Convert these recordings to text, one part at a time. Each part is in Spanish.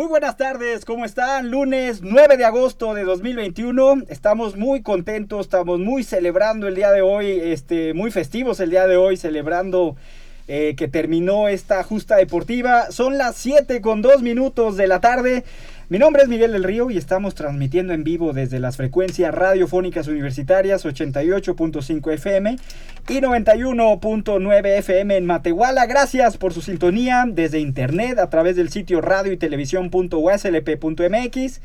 Muy buenas tardes, ¿cómo están? Lunes 9 de agosto de 2021. Estamos muy contentos, estamos muy celebrando el día de hoy, este, muy festivos el día de hoy, celebrando eh, que terminó esta justa deportiva. Son las 7 con 2 minutos de la tarde. Mi nombre es Miguel del Río y estamos transmitiendo en vivo desde las frecuencias radiofónicas universitarias 88.5 FM y 91.9 FM en Matehuala. Gracias por su sintonía desde internet a través del sitio radio y televisión.uslp.mx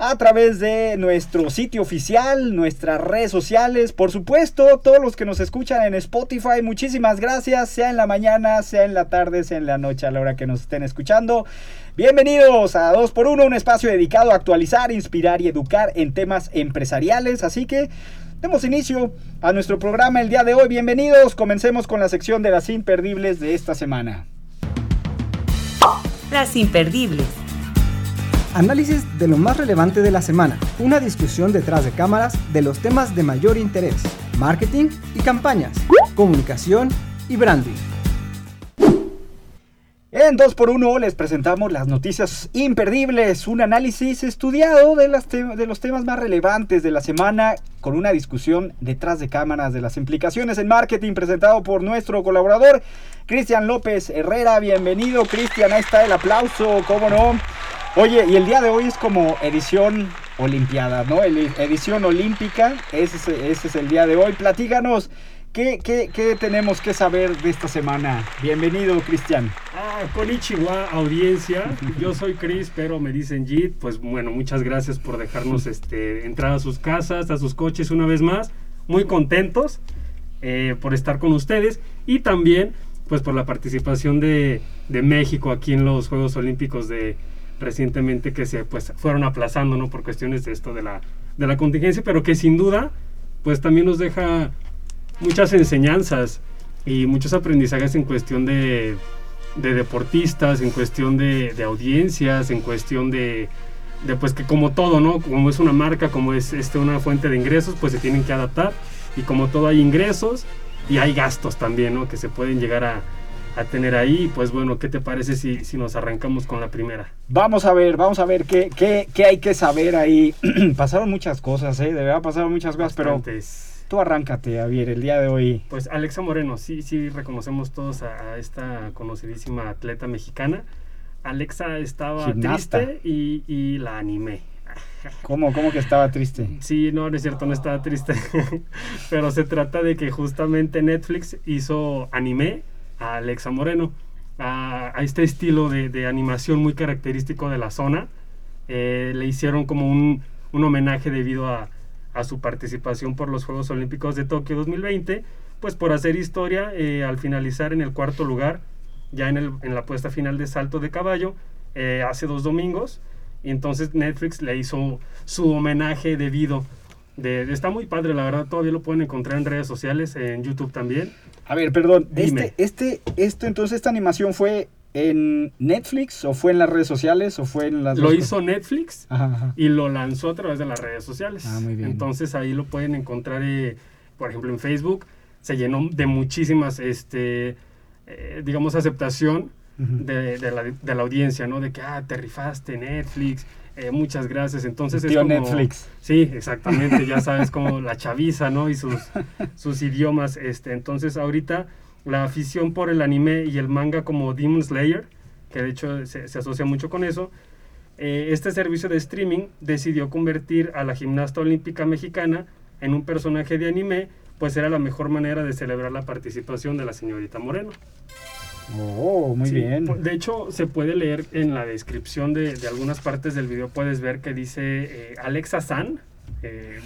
a través de nuestro sitio oficial, nuestras redes sociales, por supuesto, todos los que nos escuchan en Spotify, muchísimas gracias, sea en la mañana, sea en la tarde, sea en la noche, a la hora que nos estén escuchando. Bienvenidos a 2x1, un espacio dedicado a actualizar, inspirar y educar en temas empresariales, así que demos inicio a nuestro programa el día de hoy. Bienvenidos, comencemos con la sección de las imperdibles de esta semana. Las imperdibles. Análisis de lo más relevante de la semana. Una discusión detrás de cámaras de los temas de mayor interés. Marketing y campañas. Comunicación y branding. En 2x1 les presentamos las noticias imperdibles, un análisis estudiado de, las de, los temas más relevantes de la semana con una discusión detrás de cámaras de las implicaciones en marketing presentado por nuestro colaborador Cristian López Herrera. Bienvenido Cristian, ahí está el aplauso, cómo no. Oye, y el día de hoy es como edición olimpiada, ¿no? edición olímpica, ese es, ese es el día de hoy. Platíganos. ¿Qué, qué, qué tenemos que saber de esta semana? Bienvenido, Cristian. Ah, konnichiwa, audiencia. Yo soy Chris, pero me dicen Jit. Pues bueno, muchas gracias por dejarnos este, entrar a sus casas, a sus coches una vez más. Muy contentos eh, por estar con ustedes y también pues por la participación de, de México aquí en los Juegos Olímpicos de recientemente que se pues fueron aplazando no por cuestiones de esto de la de la contingencia pero que sin duda pues también nos deja muchas enseñanzas y muchos aprendizajes en cuestión de, de deportistas, en cuestión de, de, audiencias, en cuestión de, de, pues que como todo, ¿no? Como es una marca, como es este, una fuente de ingresos, pues se tienen que adaptar y como todo hay ingresos y hay gastos también, ¿no? Que se pueden llegar a, a tener ahí. Pues bueno, ¿qué te parece si, si, nos arrancamos con la primera? Vamos a ver, vamos a ver qué, qué, qué hay que saber ahí. pasaron muchas cosas, ¿eh? De verdad pasaron muchas cosas, Bastantes. pero tú arráncate, Javier, el día de hoy. Pues Alexa Moreno, sí, sí reconocemos todos a, a esta conocidísima atleta mexicana. Alexa estaba Gimnasta. triste y, y, la animé. ¿Cómo, ¿Cómo que estaba triste? Sí, no, no es cierto, no estaba triste. Pero se trata de que justamente Netflix hizo anime a Alexa Moreno. A, a este estilo de, de, animación muy característico de la zona. Eh, le hicieron como un, un homenaje debido a, a su participación por los Juegos Olímpicos de Tokio 2020, pues por hacer historia eh, al finalizar en el cuarto lugar, ya en, el, en la puesta final de salto de caballo, eh, hace dos domingos, y entonces Netflix le hizo su homenaje debido. De, está muy padre, la verdad, todavía lo pueden encontrar en redes sociales, en YouTube también. A ver, perdón, Dime. este, este, esto, entonces esta animación fue en Netflix o fue en las redes sociales o fue en las lo hizo Netflix ajá, ajá. y lo lanzó a través de las redes sociales. Ah, muy bien. entonces ahí lo pueden encontrar eh, por ejemplo en Facebook. Se llenó de muchísimas este eh, digamos aceptación uh -huh. de, de, la, de, la, audiencia no de que ah te rifaste Netflix eh, muchas gracias entonces Tío es como Netflix. Sí exactamente ya sabes como la chaviza no y sus sus idiomas este entonces ahorita la afición por el anime y el manga como Demon Slayer, que de hecho se, se asocia mucho con eso, eh, este servicio de streaming decidió convertir a la gimnasta olímpica mexicana en un personaje de anime, pues era la mejor manera de celebrar la participación de la señorita Moreno. Oh, muy sí, bien. De hecho, se puede leer en la descripción de, de algunas partes del video, puedes ver que dice eh, Alexa San. Eh,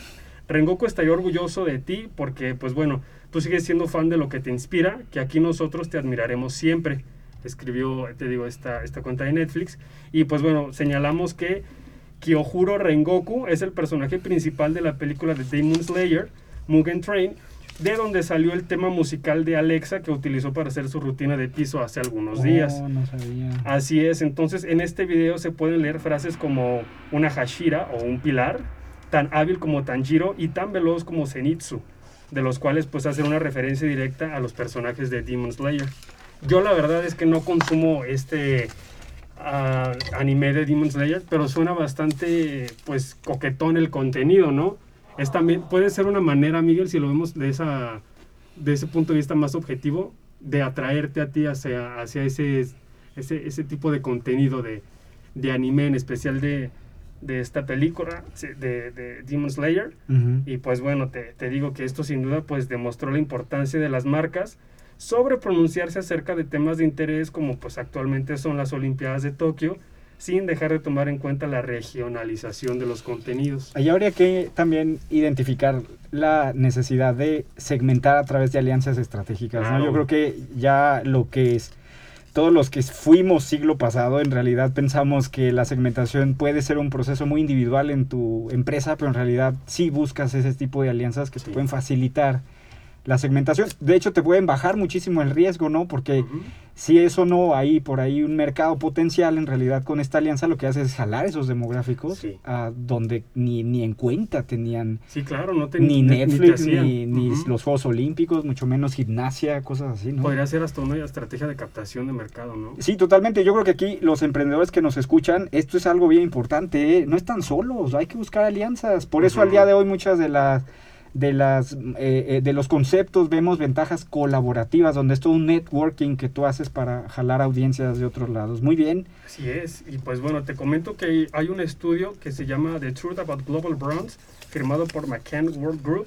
Rengoku estaría orgulloso de ti porque, pues bueno, tú sigues siendo fan de lo que te inspira, que aquí nosotros te admiraremos siempre. Escribió, te digo, esta, esta cuenta de Netflix. Y pues bueno, señalamos que Kyohuro Rengoku es el personaje principal de la película de Demon Slayer, Mugen Train, de donde salió el tema musical de Alexa que utilizó para hacer su rutina de piso hace algunos días. Oh, no sabía. Así es, entonces en este video se pueden leer frases como una Hashira o un pilar, tan hábil como Tanjiro y tan veloz como Zenitsu, de los cuales pues hacen una referencia directa a los personajes de Demon Slayer. Yo la verdad es que no consumo este ah, anime de Demon Slayer, pero suena bastante pues coquetón el contenido, ¿no? Es también, puede ser una manera, Miguel, si lo vemos de, esa, de ese punto de vista más objetivo, de atraerte a ti hacia, hacia ese, ese, ese tipo de contenido de, de anime, en especial de, de esta película de, de Demon Slayer. Ujú. Y pues bueno, te, te digo que esto sin duda pues demostró la importancia de las marcas sobre pronunciarse acerca de temas de interés como pues actualmente son las Olimpiadas de Tokio, sin dejar de tomar en cuenta la regionalización de los contenidos. Ahí habría que también identificar la necesidad de segmentar a través de alianzas estratégicas. ¿no? Claro. Yo creo que ya lo que es, todos los que fuimos siglo pasado, en realidad pensamos que la segmentación puede ser un proceso muy individual en tu empresa, pero en realidad sí buscas ese tipo de alianzas que te pueden facilitar la segmentación. De hecho, te pueden bajar muchísimo el riesgo, ¿no? Porque si eso no hay por ahí un mercado potencial, en realidad con esta alianza lo que hace es jalar esos demográficos Sí. a donde ni, ni en cuenta tenían Sí, claro, no te ni Netflix, ni, ni los Juegos Olímpicos, mucho menos gimnasia, cosas así, ¿no? Podría ser hasta una estrategia de captación de mercado, ¿no? Sí, totalmente. Yo creo que aquí los emprendedores que nos escuchan, esto es algo bien importante. ¿eh? No están solos, hay que buscar alianzas. Por eso al día de hoy muchas de las de las eh, eh, de los conceptos vemos ventajas colaborativas, donde es todo un networking que tú haces para jalar audiencias de otros lados. Muy bien. Así es, y pues bueno, te comento que hay un estudio que se llama The Truth About Global Brands, firmado por McCann World Group,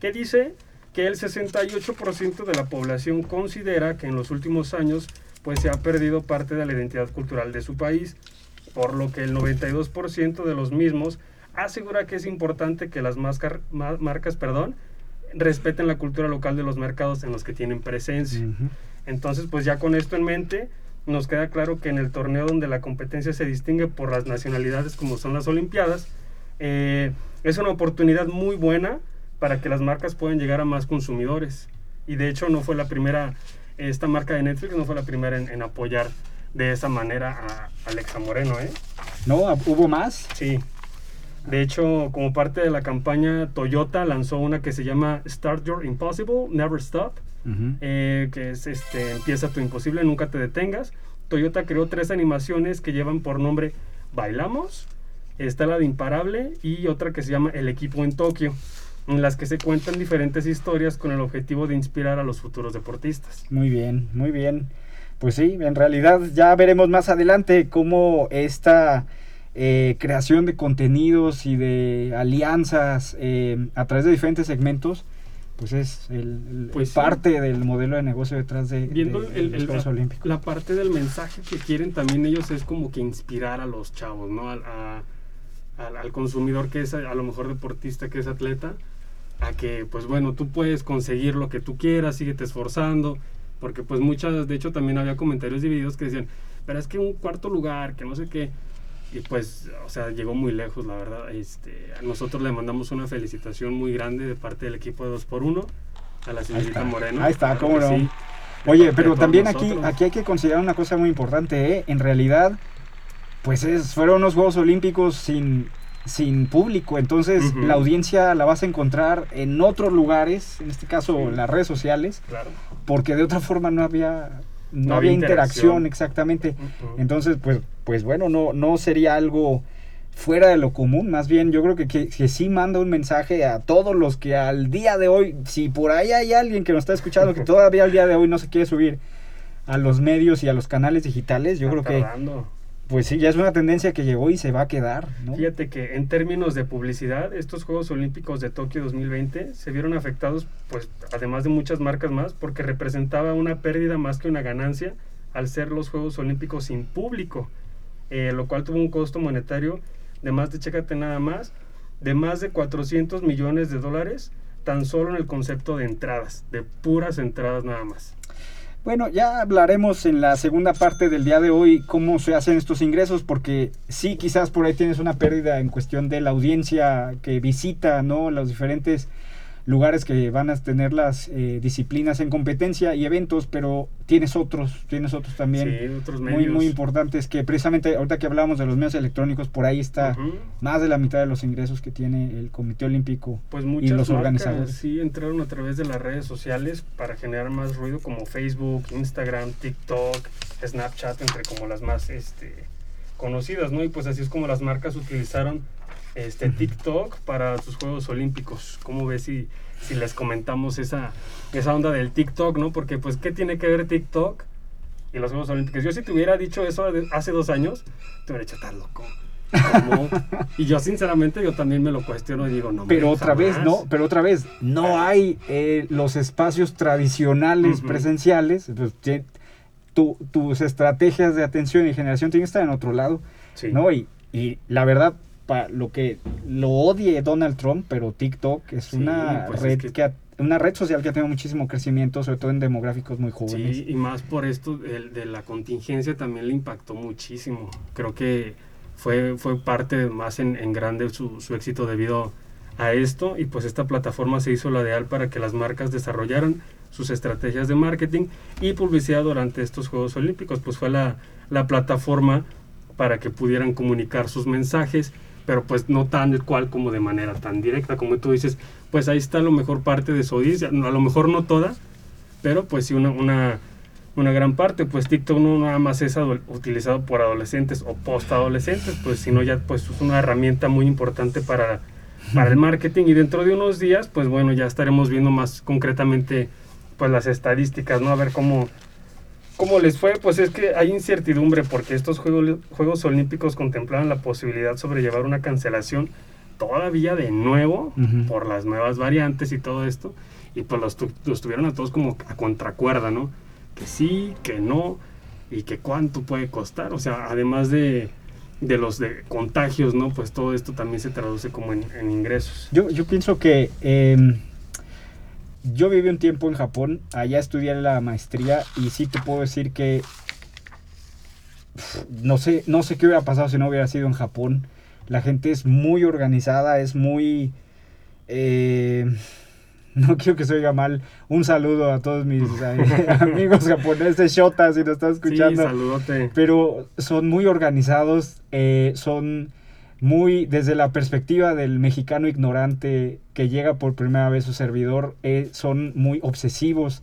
que dice que el 68% de la población considera que en los últimos años pues se ha perdido parte de la identidad cultural de su país, por lo que el 92% de los mismos asegura que es importante que las mascar- ma- marcas perdón, respeten la cultura local de los mercados en los que tienen presencia. Ujú. Entonces, pues ya con esto en mente, nos queda claro que en el torneo donde la competencia se distingue por las nacionalidades como son las Olimpiadas, eh, es una oportunidad muy buena para que las marcas puedan llegar a más consumidores. Y de hecho no fue la primera, esta marca de Netflix no fue la primera en, en apoyar de esa manera a Alexa Moreno, ¿eh? ¿No? ¿Hubo más? Sí. De hecho, como parte de la campaña, Toyota lanzó una que se llama Start Your Impossible, Never Stop eh, que es este, Empieza tu imposible, nunca te detengas. Toyota creó tres animaciones que llevan por nombre Bailamos, está la de Imparable y otra que se llama El equipo en Tokio, en las que se cuentan diferentes historias con el objetivo de inspirar a los futuros deportistas. Muy bien, muy bien. Pues sí, en realidad ya veremos más adelante cómo esta eh, creación de contenidos y de alianzas eh, a través de diferentes segmentos, pues es el, el- Pues sí. parte del modelo de negocio detrás de, Viendo de el- los Juegos la, Olímpicos. la parte del mensaje que quieren también ellos es como que inspirar a los chavos, ¿no? Al, a- al- al consumidor que es a, a lo mejor deportista, que es atleta, a que pues bueno, tú puedes conseguir lo que tú quieras, síguete esforzando, porque pues muchas, de hecho también había comentarios divididos que decían, pero es que un cuarto lugar, que no sé qué, y pues, o sea, llegó muy lejos, la verdad. Este, a nosotros le mandamos una felicitación muy grande de parte del equipo de 2x1 a la señorita está. Moreno. Ahí está, cómo no. sí. Oye, pero también aquí, nosotros. aquí hay que considerar una cosa muy importante, ¿eh? En realidad, pues es, fueron unos Juegos Olímpicos sin, sin público, entonces la audiencia la vas a encontrar en otros lugares, en este caso Sí. las redes sociales, Claro. porque de otra forma no había no, No había interacción, interacción. exactamente. Entonces, pues, pues bueno, no, no sería algo fuera de lo común, más bien yo creo que, que, que sí manda un mensaje a todos los que al día de hoy, si por ahí hay alguien que nos está escuchando que todavía al día de hoy no se quiere subir a los medios y a los canales digitales, yo Está creo que. Pues sí, ya es una tendencia que llegó y se va a quedar, ¿no? Fíjate que en términos de publicidad, estos Juegos Olímpicos de Tokio 2020 se vieron afectados, pues además de muchas marcas más, porque representaba una pérdida más que una ganancia al ser los Juegos Olímpicos sin público, eh, lo cual tuvo un costo monetario de más de, chécate nada más, de más de 400 millones de dólares, tan solo en el concepto de entradas, de puras entradas nada más. Bueno, ya hablaremos en la segunda parte del día de hoy cómo se hacen estos ingresos, porque sí, quizás por ahí tienes una pérdida en cuestión de la audiencia que visita, ¿no? Los diferentes lugares que van a tener las eh, disciplinas en competencia y eventos, pero tienes otros, tienes otros también Sí, otros muy, medios. muy importantes que precisamente ahorita que hablábamos de los medios electrónicos, por ahí está más de la mitad de los ingresos que tiene el Comité Olímpico Pues y los marcas organizadores. sí entraron a través de las redes sociales para generar más ruido como Facebook, Instagram, TikTok, Snapchat, entre como las más este, conocidas, ¿no? Y pues así es como las marcas utilizaron este TikTok para sus Juegos Olímpicos. ¿Cómo ves si, si les comentamos esa, esa onda del TikTok, ¿no? Porque pues, ¿qué tiene que ver TikTok y los Juegos Olímpicos? Yo si te hubiera dicho eso hace dos años, te hubiera dicho, estás loco. ¿Cómo? y yo sinceramente yo también me lo cuestiono y digo, no. Pero otra vez, no, pero otra vez, no hay eh, los espacios tradicionales Ujú. presenciales. pues, tu- tus estrategias de atención y generación tienen que estar en otro lado, Sí. ¿no? Y, y la verdad, pa, lo que lo odie Donald Trump, pero TikTok es Sí, una pues es red que- que... ha- una red social que ha tenido muchísimo crecimiento, sobre todo en demográficos muy jóvenes. Sí, y más por esto el- de la contingencia también le impactó muchísimo. Creo que fue, fue parte más en, en grande su, su éxito debido a esto y pues esta plataforma se hizo la ideal para que las marcas desarrollaran sus estrategias de marketing y publicidad durante estos Juegos Olímpicos. Pues fue la, la plataforma para que pudieran comunicar sus mensajes, pero pues no tan cual como de manera tan directa, como tú dices, pues ahí está a lo mejor parte de su audiencia, a lo mejor no toda, pero pues sí una, una, una gran parte, pues TikTok no nada más es ado- utilizado por adolescentes o postadolescentes, pues sino ya pues es una herramienta muy importante para, para el marketing. Y dentro de unos días, pues bueno, ya estaremos viendo más concretamente pues las estadísticas, ¿no? A ver cómo, cómo les fue, pues es que hay incertidumbre porque estos Juegos, Juegos Olímpicos contemplaban la posibilidad sobre llevar una cancelación todavía de nuevo por las nuevas variantes y todo esto, y pues los, tu- los tuvieron a todos como a contracuerda, ¿no? Que sí, que no, y que cuánto puede costar, o sea, además de, de los de contagios, ¿no? Pues todo esto también se traduce como en, en ingresos. Yo, yo pienso que em, yo viví un tiempo en Japón, allá estudié la maestría y sí te puedo decir que no sé, no sé qué hubiera pasado si no hubiera sido en Japón. La gente es muy organizada, es muy... eh, no quiero que se oiga mal. Un saludo a todos mis amigos japoneses, Shota, si nos estás escuchando Sí, saludote. pero son muy organizados, eh, son muy, desde la perspectiva del mexicano ignorante que llega por primera vez su servidor, eh, son muy obsesivos.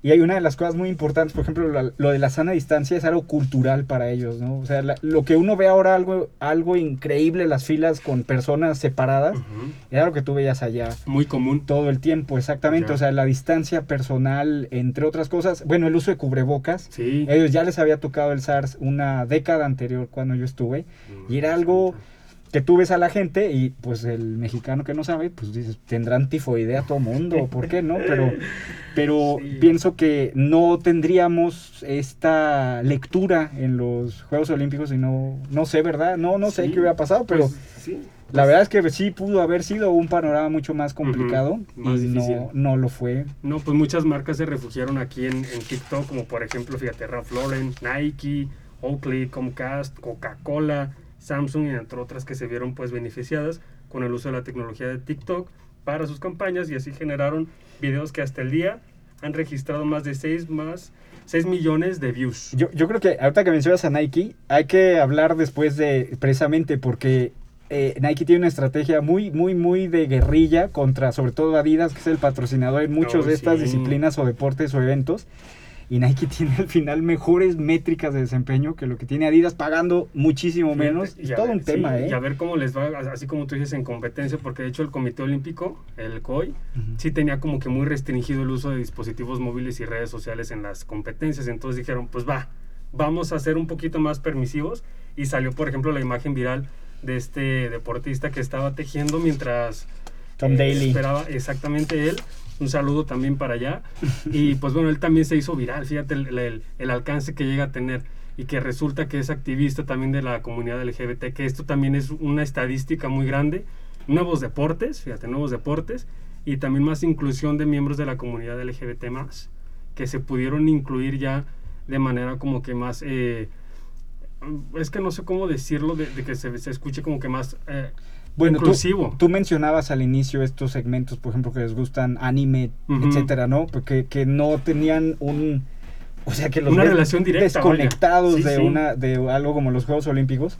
Y hay una de las cosas muy importantes, por ejemplo, lo de la sana distancia es algo cultural para ellos, ¿no? O sea, la- lo que uno ve ahora algo, algo increíble, las filas con personas separadas, Ujú. era lo que tú veías allá Muy común. todo el tiempo, exactamente. O sea, la distancia personal, entre otras cosas. Bueno, el uso de cubrebocas. Sí. Ellos ya les había tocado el SARS una década anterior cuando yo estuve. Y era algo que tú ves a la gente y pues el mexicano que no sabe, pues dices, tendrán tifoidea todo mundo, ¿por qué no? Pero, pero Sí. pienso que no tendríamos esta lectura en los Juegos Olímpicos y no, no sé, ¿verdad? No, no sé Sí, qué hubiera pasado, pero Pues, sí. la verdad es que sí pudo haber sido un panorama mucho más complicado más y difícil. no, no lo fue. No, pues muchas marcas se refugiaron aquí en, en TikTok, como por ejemplo, fíjate, Ralph Lauren, Nike, Oakley, Comcast, Coca-Cola, Samsung y entre otras que se vieron pues beneficiadas con el uso de la tecnología de TikTok para sus campañas y así generaron videos que hasta el día han registrado más de 6 más 6 millones de views. Yo, yo creo que ahorita que mencionas a Nike, hay que hablar después de, precisamente porque eh, Nike tiene una estrategia muy, muy, muy de guerrilla contra, sobre todo Adidas, que es el patrocinador en muchas Oh, de estas sí. disciplinas o deportes o eventos. Y Nike tiene al final mejores métricas de desempeño que lo que tiene Adidas pagando muchísimo menos. Es todo ver- un tema, sí, ¿eh? Y a ver cómo les va, así como tú dices, en competencia, porque de hecho el Comité Olímpico, el COI, Ujú. sí tenía como que muy restringido el uso de dispositivos móviles y redes sociales en las competencias. Entonces dijeron, pues va, vamos a ser un poquito más permisivos. Y salió, por ejemplo, la imagen viral de este deportista que estaba tejiendo mientras Tom eh, Daly. esperaba exactamente él. Un saludo también para allá. Y pues bueno, él también se hizo viral. Fíjate el, el- el alcance que llega a tener. Y que resulta que es activista también de la comunidad LGBT. Que esto también es una estadística muy grande. Nuevos deportes, fíjate, nuevos deportes. Y también más inclusión de miembros de la comunidad LGBT más. que se pudieron incluir ya de manera como que más... eh, es que no sé cómo decirlo, de, de que se, se escuche como que más eh, Bueno, tú, mencionabas al inicio estos segmentos, por ejemplo, que les gustan anime, etcétera, ¿no? Porque que no tenían un... O sea, que los Una ves relación directa, desconectados. Sí, de, sí. Una, de algo como los Juegos Olímpicos.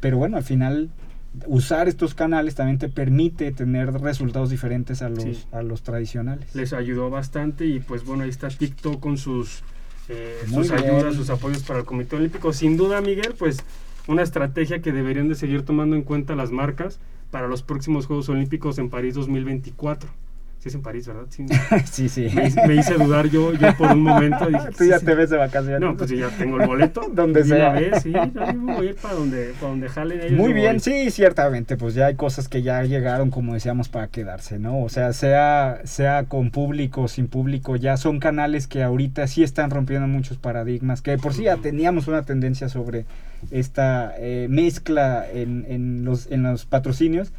Pero bueno, al final usar estos canales también te permite tener resultados diferentes a los, Sí. a los tradicionales. les ayudó bastante y pues bueno, ahí está TikTok con sus, eh, sus bien. ayudas, sus apoyos para el Comité Olímpico. Sin duda, Miguel, pues una estrategia que deberían de seguir tomando en cuenta las marcas para los próximos Juegos Olímpicos en París 2024. Sí es en París, ¿verdad? Sí. sí, sí. Me, hice- me hice dudar yo, yo por un momento. Dije, Tú sí, ya sí. te ves de vacaciones. No, pues yo ya tengo el boleto. Donde sea. vez, sí, yo me voy a ir para donde, para donde jalen ellos. Muy bien, voy. sí, ciertamente, pues ya hay cosas que ya llegaron, como decíamos, para quedarse, ¿no? O sea, sea, sea con público, sin público, ya son canales que ahorita sí están rompiendo muchos paradigmas, que por sí ya teníamos una tendencia sobre esta eh, mezcla en, en los, en los patrocinios,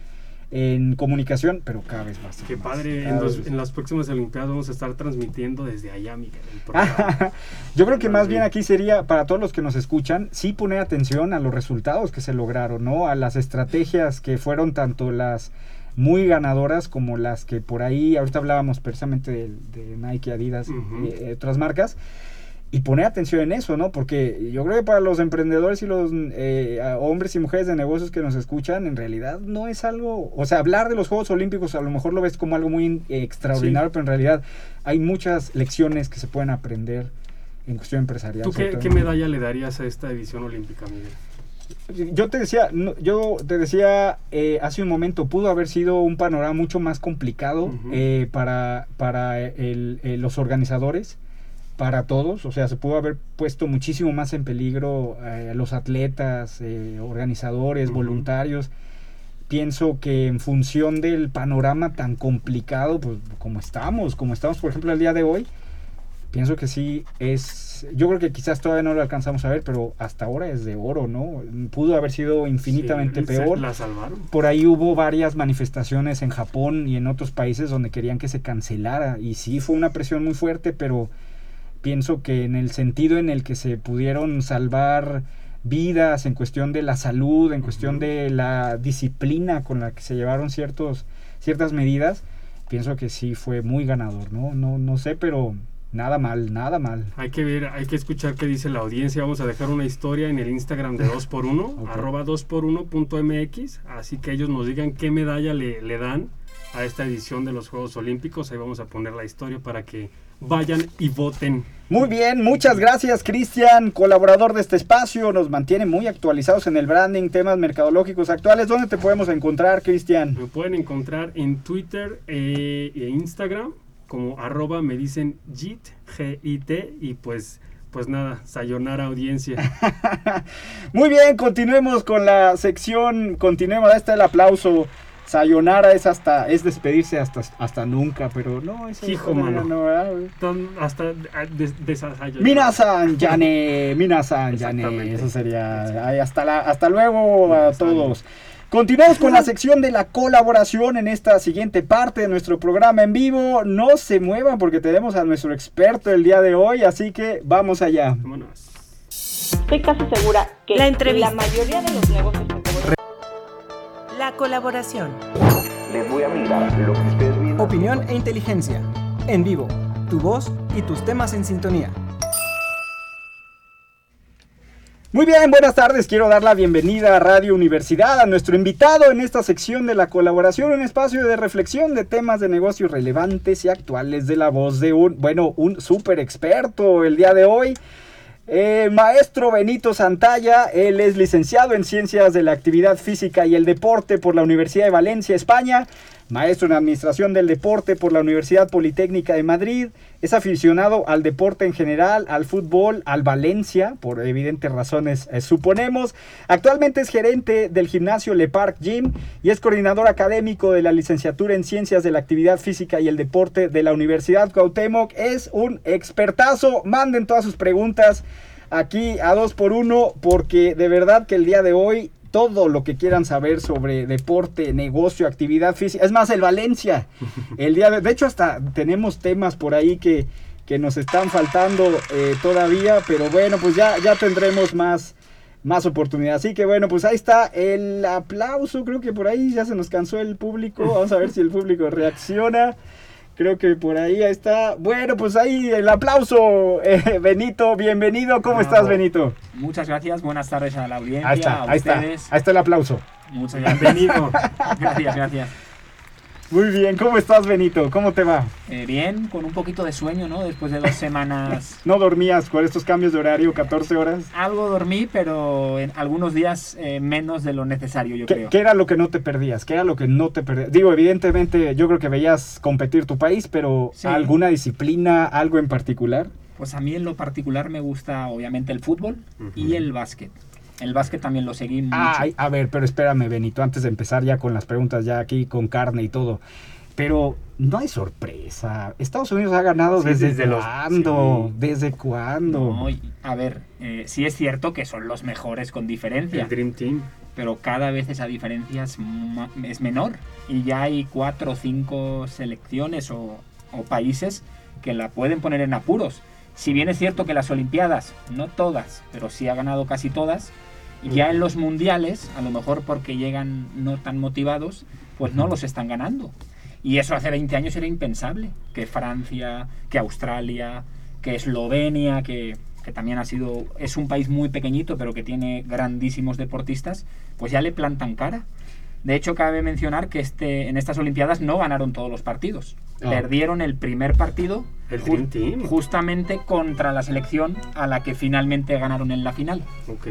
en comunicación, pero cada vez más. Qué más, padre, en, los- en las próximas Olimpiadas vamos a estar transmitiendo desde allá, Miguel. Yo creo que más bien aquí sería, para todos los que nos escuchan, sí poner atención a los resultados que se lograron, ¿no? A las estrategias que fueron tanto las muy ganadoras como las que por ahí, ahorita hablábamos precisamente de, de Nike, Adidas, Ujú. eh, otras marcas, y poner atención en eso, ¿no? Porque yo creo que para los emprendedores y los eh, hombres y mujeres de negocios que nos escuchan, en realidad no es algo, o sea, hablar de los Juegos Olímpicos a lo mejor lo ves como algo muy eh, extraordinario, Sí. pero en realidad hay muchas lecciones que se pueden aprender en cuestión empresarial. ¿Tú qué, medalla le darías a esta edición olímpica, Miguel? Yo te decía, yo te decía eh, hace un momento, pudo haber sido un panorama mucho más complicado eh, para, para el- eh, los organizadores, para todos. O sea, se pudo haber puesto muchísimo más en peligro eh, los atletas, eh, organizadores, Ujú. voluntarios. Pienso que en función del panorama tan complicado, pues como estamos, como estamos por ejemplo el día de hoy, pienso que sí es, yo creo que quizás todavía no lo alcanzamos a ver, pero hasta ahora es de oro, ¿no? Pudo haber sido infinitamente Sí, peor. La salvaron. Por ahí hubo varias manifestaciones en Japón y en otros países donde querían que se cancelara y sí fue una presión muy fuerte, pero pienso que en el sentido en el que se pudieron salvar vidas, en cuestión de la salud, en cuestión Ujú. de la disciplina con la que se llevaron ciertos, ciertas medidas, pienso que sí fue muy ganador, ¿no? No, no sé, pero nada mal, nada mal. Hay que ver, hay que escuchar qué dice la audiencia. Vamos a dejar una historia en el Instagram de 2x1, Ok. arroba 2x1.mx. Así que ellos nos digan qué medalla le, le dan a esta edición de los Juegos Olímpicos. Ahí vamos a poner la historia para que vayan y voten. Muy bien, muchas gracias Cristian, colaborador de este espacio, nos mantiene muy actualizados en el branding, temas mercadológicos actuales. ¿Dónde te podemos encontrar, Cristian? Me pueden encontrar en Twitter eh, e Instagram como arroba me dicen JIT, G-I-T, y pues, pues nada, sayonara audiencia. Muy bien, continuemos con la sección, continuemos, ahí está el aplauso. Sayonara es hasta, es despedirse hasta, hasta nunca, pero no, eso Hijo, no, mano. no, ¿verdad? Tan- hasta ah, des- desasayo- Minasan, Yane, Minasan, Yane, eso sería. ay, hasta, la, hasta luego a todos. Continuamos con la sección de la colaboración en esta siguiente parte de nuestro programa en vivo. No se muevan porque tenemos a nuestro experto el día de hoy, así que vamos allá. Vámonos. Estoy casi segura que La entrevista. la mayoría de los negocios que te voy La colaboración. Opinión e inteligencia. En vivo. Tu voz y tus temas en sintonía. Muy bien, buenas tardes. Quiero dar la bienvenida a Radio Universidad, a nuestro invitado en esta sección de la colaboración, un espacio de reflexión de temas de negocios relevantes y actuales de la voz de un, bueno, un súper experto el día de hoy. Eh, maestro Benito Santalla, él es licenciado en Ciencias de la Actividad Física y el Deporte por la Universidad de Valencia, España, maestro en Administración del Deporte por la Universidad Politécnica de Madrid, es aficionado al deporte en general, al fútbol, al Valencia, por evidentes razones eh, suponemos. Actualmente es gerente del gimnasio Le Parc Gym y es coordinador académico de la licenciatura en Ciencias de la Actividad Física y el Deporte de la Universidad Cuauhtémoc. Es un expertazo. Manden todas sus preguntas aquí a dos por uno porque de verdad que el día de hoy todo lo que quieran saber sobre deporte, negocio, actividad física, es más el Valencia. El día de, de hecho hasta tenemos temas por ahí que que nos están faltando eh, todavía, pero bueno, pues ya, ya tendremos más, más oportunidad. Así que bueno, pues ahí está el aplauso, creo que por ahí ya se nos cansó el público, vamos a ver si el público reacciona. Creo que por ahí está. Bueno, pues ahí el aplauso, eh, Benito, bienvenido. ¿Cómo estás, Benito? Muchas gracias, buenas tardes a la audiencia, Ahí está, a ahí está. Ahí está el aplauso. Muchas gracias. Bienvenido. gracias, gracias. Muy bien, ¿cómo estás, Benito? ¿Cómo te va? Eh, bien, con un poquito de sueño, ¿no? Después de dos semanas. ¿No dormías con estos cambios de horario, 14 horas? Algo dormí, pero en algunos días eh, menos de lo necesario, yo ¿Qué, creo. qué era lo que no te perdías? ¿Qué era lo que no te perdías? Digo, evidentemente, yo creo que veías competir tu país, pero Sí. ¿alguna disciplina, algo en particular? Pues a mí en lo particular me gusta, obviamente, el fútbol y Ujú. el básquet. El básquet también lo seguí mucho. Ay, a ver, pero espérame, Benito, antes de empezar ya con las preguntas, ya aquí con carne y todo. Pero no hay sorpresa. Estados Unidos ha ganado Sí, desde, desde los- cuándo? sí. ¿Desde cuándo? No, a ver, eh, sí es cierto que son los mejores con diferencia. El Dream Team. pero cada vez esa diferencia es, menor y ya hay cuatro o cinco selecciones o, o países que la pueden poner en apuros. Si bien es cierto que las Olimpiadas, no todas, pero sí ha ganado casi todas, ya en los mundiales, a lo mejor porque llegan no tan motivados, pues no los están ganando. Y eso hace 20 años era impensable, que Francia, que Australia, que Eslovenia, que, que también ha sido, es un país muy pequeñito, pero que tiene grandísimos deportistas, pues ya le plantan cara. De hecho, cabe mencionar que este, en estas Olimpiadas no ganaron todos los partidos. Ah. Perdieron el primer partido El ju- justamente contra la selección a la que finalmente ganaron en la final. Ok.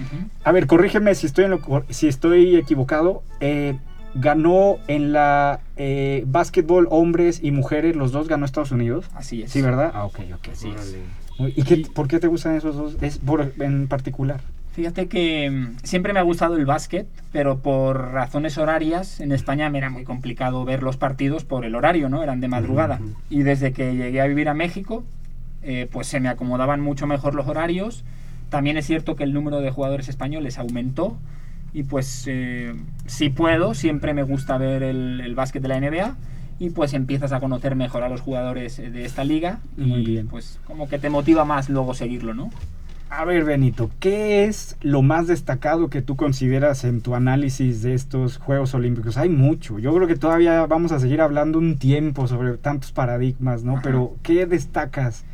Ujú. A ver, corrígeme si estoy, en lo cor- si estoy equivocado. Eh, ganó en la eh, básquetbol hombres y mujeres, los dos ganó Estados Unidos. Así es. Sí, ¿verdad? Ah, ok, ok. Así es. ¿Y qué, Y- por qué te gustan esos dos? Es por- en particular. Fíjate que mm, siempre me ha gustado el básquet, pero por razones horarias en España me era muy complicado ver los partidos por el horario, ¿no? Eran de madrugada. Y desde que llegué a vivir a México, eh, pues se me acomodaban mucho mejor los horarios. También es cierto que el número de jugadores españoles aumentó. Y pues eh, si puedo, siempre me gusta ver el, el básquet de la NBA. Y pues empiezas a conocer mejor a los jugadores de esta liga. Muy y bien. pues como que te motiva más luego seguirlo, ¿no? A ver, Benito, ¿qué es lo más destacado que tú consideras en tu análisis de estos Juegos Olímpicos? Hay mucho. Yo creo que todavía vamos a seguir hablando un tiempo sobre tantos paradigmas, ¿no? Ajá. Pero, ¿qué destacas,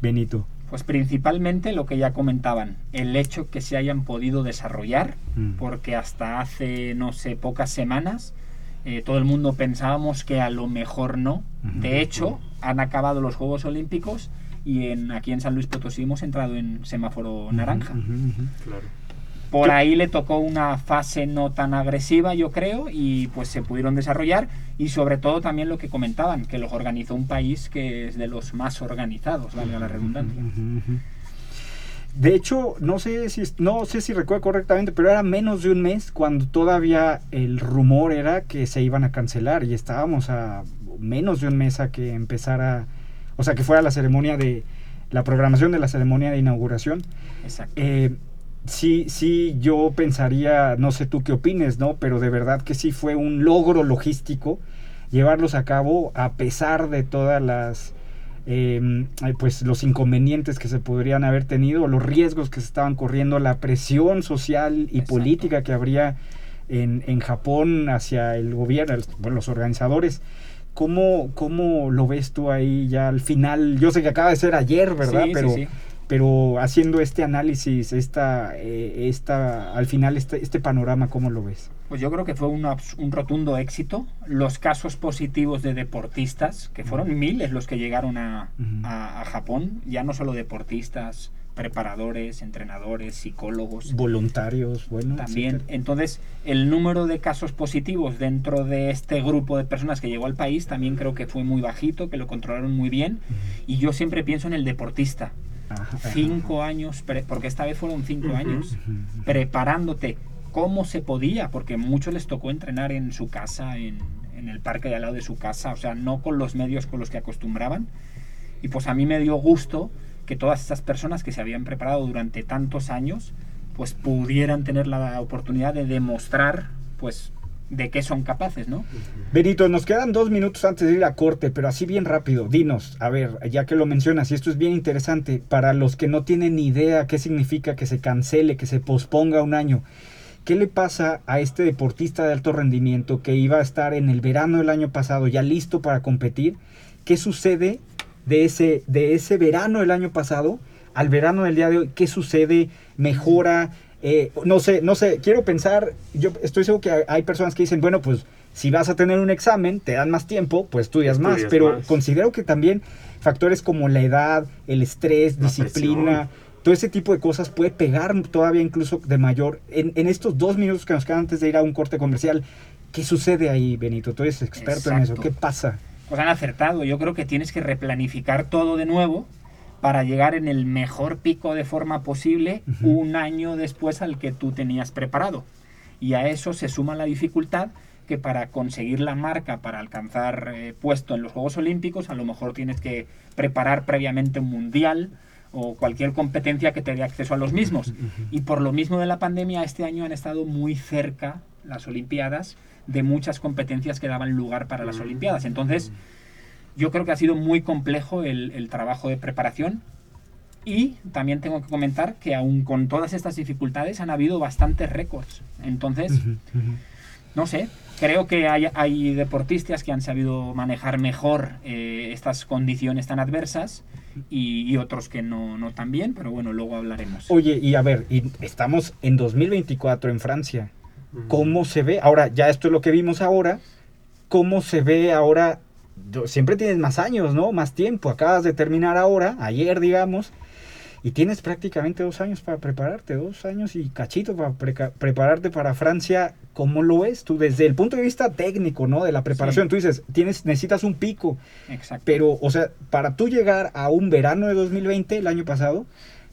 Benito? Pues principalmente lo que ya comentaban, el hecho que se hayan podido desarrollar, Mm. porque hasta hace, no sé, pocas semanas, eh, todo el mundo pensábamos que a lo mejor no. De hecho, han acabado los Juegos Olímpicos y en, aquí en San Luis Potosí hemos entrado en semáforo naranja. Claro. Por Yo- ahí le tocó una fase no tan agresiva, yo creo, y pues se pudieron desarrollar. Y sobre todo también lo que comentaban, que los organizó un país que es de los más organizados, valga la redundancia. De hecho, no sé si no sé si recuerdo correctamente, pero era menos de un mes cuando todavía el rumor era que se iban a cancelar y estábamos a menos de un mes a que empezara, o sea, que fuera la ceremonia de la programación de la ceremonia de inauguración. Exacto. Eh, sí, sí, yo pensaría, no sé tú qué opines, ¿no? Pero de verdad que sí fue un logro logístico llevarlos a cabo a pesar de todas las eh, eh, pues los inconvenientes que se podrían haber tenido, los riesgos que se estaban corriendo, la presión social y Exacto. política que habría en, en Japón hacia el gobierno, el- bueno, los organizadores. ¿Cómo, ¿Cómo lo ves tú ahí ya al final? Yo sé que acaba de ser ayer, ¿verdad? Sí, sí, pero, sí. Pero haciendo este análisis, esta, eh, esta, al final este, este panorama, ¿cómo lo ves? Pues yo creo que fue un, rotundo éxito. Los casos positivos de deportistas, que fueron miles los que llegaron a, Ujú. a- a Japón, ya no solo deportistas, preparadores, entrenadores, psicólogos, Voluntarios, bueno. también. etcétera. Entonces, el número de casos positivos dentro de este grupo de personas que llegó al país también creo que fue muy bajito, que lo controlaron muy bien. Y yo siempre pienso en el deportista. Ajá, ajá. Cinco años, pre- porque esta vez fueron cinco años preparándote como se podía, porque muchos les tocó entrenar en su casa, en, en el parque de al lado de su casa, o sea, no con los medios con los que acostumbraban. Y pues a mí me dio gusto que todas estas personas que se habían preparado durante tantos años, pues pudieran tener la oportunidad de demostrar, pues, de qué son capaces, ¿no? Benito, nos quedan dos minutos antes de ir a corte, pero así bien rápido, dinos, a ver, ya que lo mencionas, y esto es bien interesante, para los que no tienen ni idea qué significa que se cancele, que se posponga un año, ¿qué le pasa a este deportista de alto rendimiento que iba a estar en el verano del año pasado ya listo para competir? ¿Qué sucede de ese, de ese verano del año pasado al verano del día de hoy? ¿Qué sucede? ¿Mejora? Eh, no sé, no sé, quiero pensar, yo estoy seguro que hay- personas que dicen, bueno, pues si vas a tener un examen, te dan más tiempo, pues estudias, más, pero más. considero que también factores como la edad, el estrés, La disciplina, todo ese tipo de cosas puede pegar todavía incluso de mayor. En, en estos dos minutos que nos quedan antes de ir a un corte comercial, ¿qué sucede ahí, Benito? Tú eres experto en eso. ¿qué pasa? Pues han acertado. Yo creo que tienes que replanificar todo de nuevo para llegar en el mejor pico de forma posible un año después al que tú tenías preparado. Y a eso se suma la dificultad que para conseguir la marca, para alcanzar eh, puesto en los Juegos Olímpicos, a lo mejor tienes que preparar previamente un mundial o cualquier competencia que te dé acceso a los mismos. Y por lo mismo de la pandemia, este año han estado muy cerca las Olimpiadas de muchas competencias que daban lugar para las Olimpiadas. Entonces, yo creo que ha sido muy complejo el, el trabajo de preparación. Y también tengo que comentar que aún con todas estas dificultades han habido bastantes récords. Entonces, Ujú, ujú. no sé, creo que hay, hay deportistas que han sabido manejar mejor eh, estas condiciones tan adversas y, y otros que no, no tan bien, pero bueno, luego hablaremos. Oye, y a ver, y estamos en 2024 en Francia. ¿Cómo se ve? Ahora, ya esto es lo que vimos ahora. ¿Cómo se ve ahora? Siempre tienes más años, ¿no? Más tiempo. Acabas de terminar ahora, ayer, digamos. Y tienes prácticamente dos años para prepararte, dos años y cachito para prepararte para Francia. ¿Cómo lo ves tú? Desde el punto de vista técnico, ¿no? De la preparación. Sí. Tú dices, tienes, necesitas un pico. Exacto. Pero, o sea, para tú llegar a un verano de 2020, el año pasado,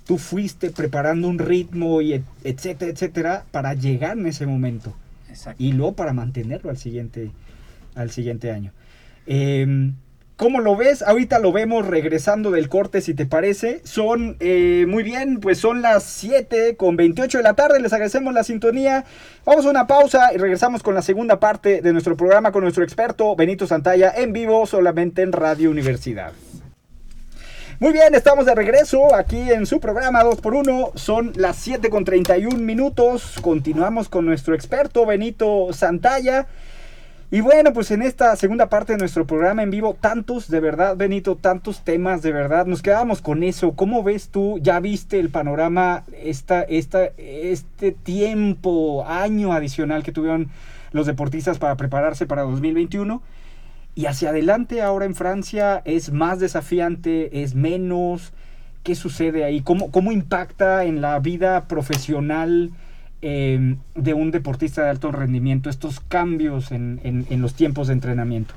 tú fuiste preparando un ritmo y et- etcétera, etcétera, para llegar en ese momento. Exacto. Y luego para mantenerlo al siguiente, al siguiente año. Em, ¿Cómo lo ves? Ahorita lo vemos regresando del corte, si te parece. Son, eh, muy bien, pues son las 7 con 28 de la tarde. Les agradecemos la sintonía. Vamos a una pausa y regresamos con la segunda parte de nuestro programa con nuestro experto Benito Santalla en vivo solamente en Radio Universidad. Muy bien, estamos de regreso aquí en su programa 2x1. Son las 7 con 31 minutos. Continuamos con nuestro experto Benito Santalla. Y bueno, pues en esta segunda parte de nuestro programa en vivo, tantos, de verdad, Benito, tantos temas, de verdad, nos quedamos con eso. ¿Cómo ves tú? ¿Ya viste el panorama, esta, esta, este tiempo, año adicional que tuvieron los deportistas para prepararse para 2021? Y hacia adelante ahora en Francia es más desafiante, es menos. ¿Qué sucede ahí? ¿Cómo, cómo impacta en la vida profesional eh, de un deportista de alto rendimiento estos cambios en, en- en los tiempos de entrenamiento?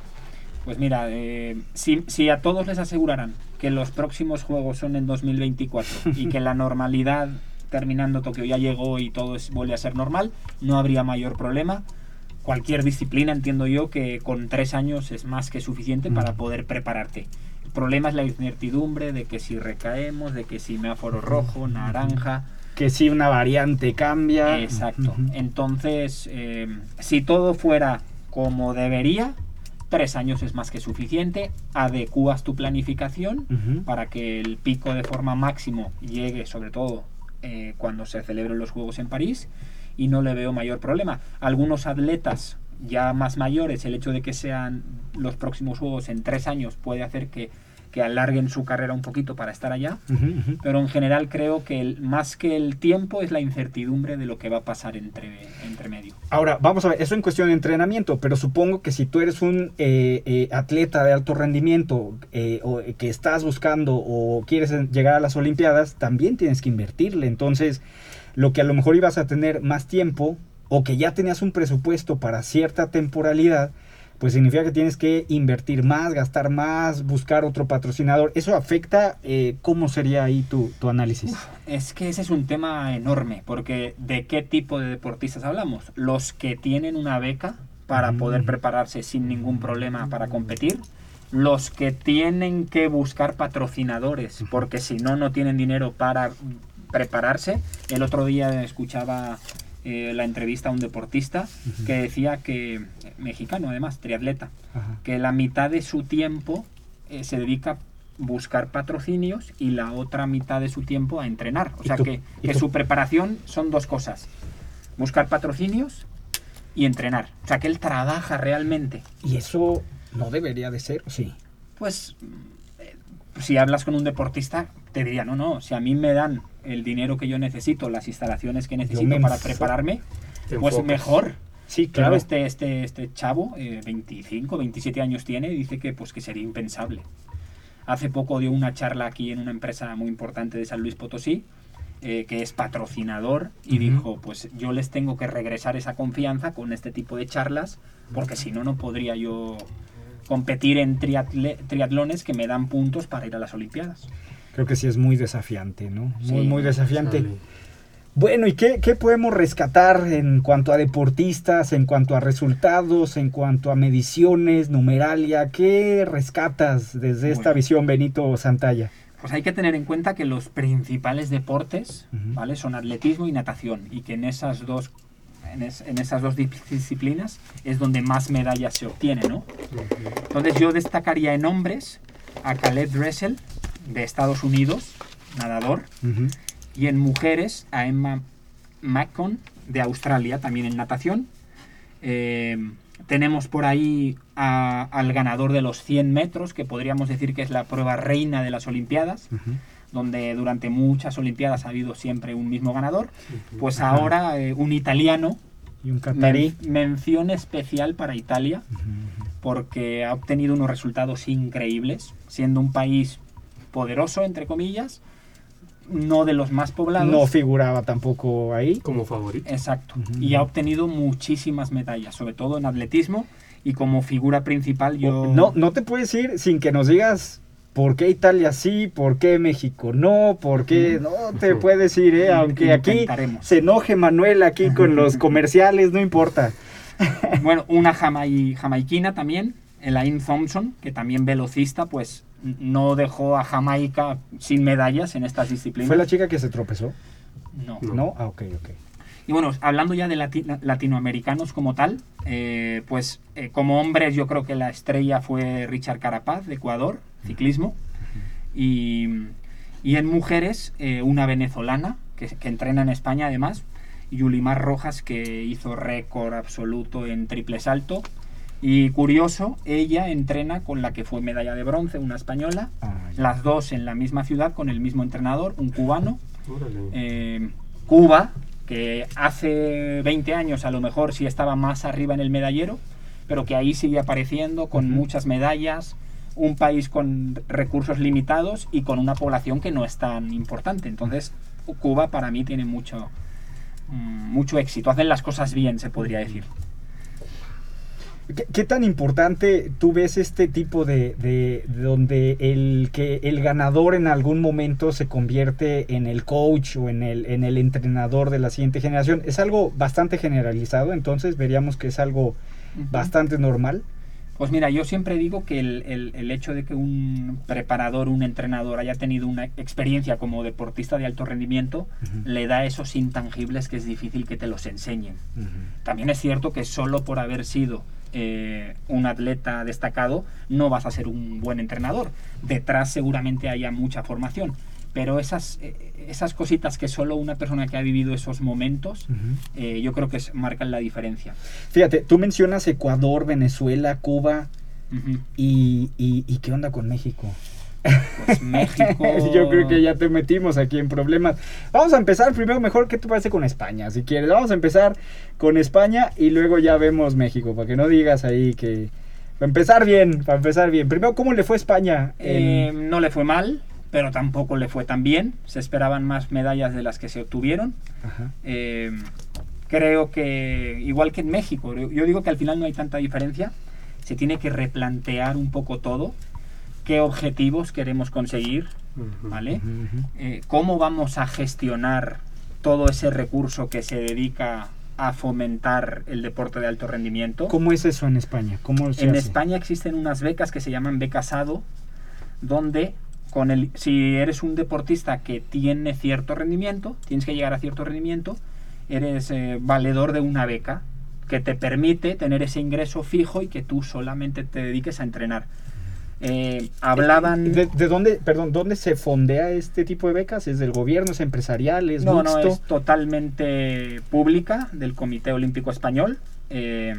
Pues mira, eh, si, si a todos les aseguraran que los próximos juegos son en 2024 y que la normalidad terminando Tokio ya llegó y todo es, vuelve a ser normal, no habría mayor problema. Cualquier disciplina entiendo yo que con tres años es más que suficiente para poder prepararte. El problema es la incertidumbre de que si recaemos, de que si semáforo rojo, naranja, Que si una variante cambia. Exacto. Entonces, eh, si todo fuera como debería, tres años es más que suficiente. Adecúas tu planificación para que el pico de forma máximo llegue, sobre todo eh, cuando se celebren los Juegos en París, y no le veo mayor problema. Algunos atletas ya más mayores, el hecho de que sean los próximos Juegos en tres años puede hacer que, que alarguen su carrera un poquito para estar allá. Pero en general creo que el- más que el tiempo es la incertidumbre de lo que va a pasar entre, entre medio. Ahora, vamos a ver, eso en cuestión de entrenamiento, pero supongo que si tú eres un eh, eh, atleta de alto rendimiento eh, o que estás buscando o quieres llegar a las Olimpiadas, también tienes que invertirle. Entonces, lo que a lo mejor ibas a tener más tiempo o que ya tenías un presupuesto para cierta temporalidad, pues significa que tienes que invertir más, gastar más, buscar otro patrocinador. ¿Eso afecta? eh, ¿Cómo sería ahí tu, tu análisis? Es que ese es un tema enorme, porque ¿de qué tipo de deportistas hablamos? Los que tienen una beca para Mm. poder prepararse sin ningún problema para competir, los que tienen que buscar patrocinadores, porque si no, no tienen dinero para prepararse. El otro día escuchaba eh, la entrevista a un deportista que decía que, mexicano además, triatleta, Ajá. que la mitad de su tiempo eh, se dedica a buscar patrocinios y la otra mitad de su tiempo a entrenar. O ¿Y sea tú- que, que su preparación son dos cosas. Buscar patrocinios y entrenar. O sea que él trabaja realmente. Y eso no debería de ser, ¿o sí. Pues eh, si hablas con un deportista, te diría, no, no, si a mí me dan el dinero que yo necesito, las instalaciones que necesito para prepararme, pues enfocas. mejor. Sí, claro. este, este, este chavo, eh, 25, 27 años tiene, dice que, pues, que sería impensable. Hace poco dio una charla aquí en una empresa muy importante de San Luis Potosí, eh, que es patrocinador, y dijo, pues yo les tengo que regresar esa confianza con este tipo de charlas, porque si no, no podría yo competir en triatlones que me dan puntos para ir a las Olimpiadas. Creo que sí es muy desafiante, ¿no? Muy, Sí. muy desafiante. Sí. Bueno, ¿y qué, qué podemos rescatar en cuanto a deportistas, en cuanto a resultados, en cuanto a mediciones, numeralia? ¿Qué rescatas desde esta Bueno. visión, Benito Santalla? Pues hay que tener en cuenta que los principales deportes, Ujú. ¿vale? Son atletismo y natación y que en esas dos en, es- en esas dos dis- disciplinas es donde más medallas se obtienen, ¿no? Entonces yo destacaría en hombres a Caleb Dressel de Estados Unidos, nadador, y en mujeres a Emma Macon de Australia, también en natación. Eh, tenemos por ahí a- al ganador de los 100 metros, que podríamos decir que es la prueba reina de las Olimpiadas, donde durante muchas Olimpiadas ha habido siempre un mismo ganador. Pues Ajá. ahora eh, un italiano, Y un mención especial para Italia, porque ha obtenido unos resultados increíbles, siendo un país poderoso, entre comillas, no de los más poblados. No figuraba tampoco ahí. Como favorito. Exacto. Y ha obtenido muchísimas medallas, sobre todo en atletismo. Y como figura principal, yo. No, no te puedes ir sin que nos digas por qué Italia sí, por qué México no, por qué... No te puedes ir, ¿eh? Aunque aquí se enoje Manuel aquí con los comerciales, no importa. Bueno, una jamai- jamaiquina también, Elaine Thompson, que también velocista, pues no dejó a Jamaica sin medallas en estas disciplinas. ¿Fue la chica que se tropezó? No. No. Ah, ok, ok. Y bueno, hablando ya de lati- latinoamericanos como tal, eh, pues eh, como hombres yo creo que la estrella fue Richard Carapaz de Ecuador, ciclismo. Y, y en mujeres, eh, una venezolana que, que entrena en España además, Yulimar Rojas, que hizo récord absoluto en triple salto. Y curioso, ella entrena con la que fue medalla de bronce, una española, Ah, las dos en la misma ciudad con el mismo entrenador, un cubano. Eh, Cuba, que hace 20 años a lo mejor sí estaba más arriba en el medallero, pero que ahí sigue apareciendo con muchas medallas, un país con recursos limitados y con una población que no es tan importante. Entonces, Cuba para mí tiene mucho, mm, mucho éxito. Hacen las cosas bien, se podría decir. ¿Qué, qué tan importante tú ves este tipo de, de- de donde el que el ganador en algún momento se convierte en el coach o en el, en el entrenador de la siguiente generación? Es algo bastante generalizado, entonces veríamos que es algo bastante normal. Pues mira, yo siempre digo que el, el- el hecho de que un preparador, un entrenador haya tenido una experiencia como deportista de alto rendimiento, Ujú. le da esos intangibles que es difícil que te los enseñen. También es cierto que solo por haber sido eh, un atleta destacado no vas a ser un buen entrenador. Detrás seguramente haya mucha formación. Pero esas, eh, esas cositas que solo una persona que ha vivido esos momentos, eh, yo creo que marcan la diferencia. Fíjate, tú mencionas Ecuador, Venezuela, Cuba y, y- y ¿qué onda con México? Pues México... Yo creo que ya te metimos aquí en problemas. Vamos a empezar primero mejor, ¿qué te parece con España? Si quieres, vamos a empezar con España y luego ya vemos México, para que no digas ahí que... Para empezar bien, para empezar bien. Primero, ¿cómo le fue a España? en- Eh, no le fue mal, pero tampoco le fue tan bien. Se esperaban más medallas de las que se obtuvieron. Ajá. Eh, creo que, igual que en México, yo digo que al final no hay tanta diferencia. Se tiene que replantear un poco todo. ¿Qué objetivos queremos conseguir? ¿Vale? Eh, ¿Cómo vamos a gestionar todo ese recurso que se dedica a fomentar el deporte de alto rendimiento? ¿Cómo es eso en España? ¿Cómo se En hace? España existen unas becas que se llaman becasado, donde con el, si eres un deportista que tiene cierto rendimiento, tienes que llegar a cierto rendimiento, eres eh, valedor de una beca que te permite tener ese ingreso fijo y que tú solamente te dediques a entrenar. Eh, hablaban... ¿De, de dónde, perdón, dónde se fondea este tipo de becas? ¿Es del gobierno? ¿Es empresarial? ¿Es No, no, es totalmente pública del Comité Olímpico Español. Eh,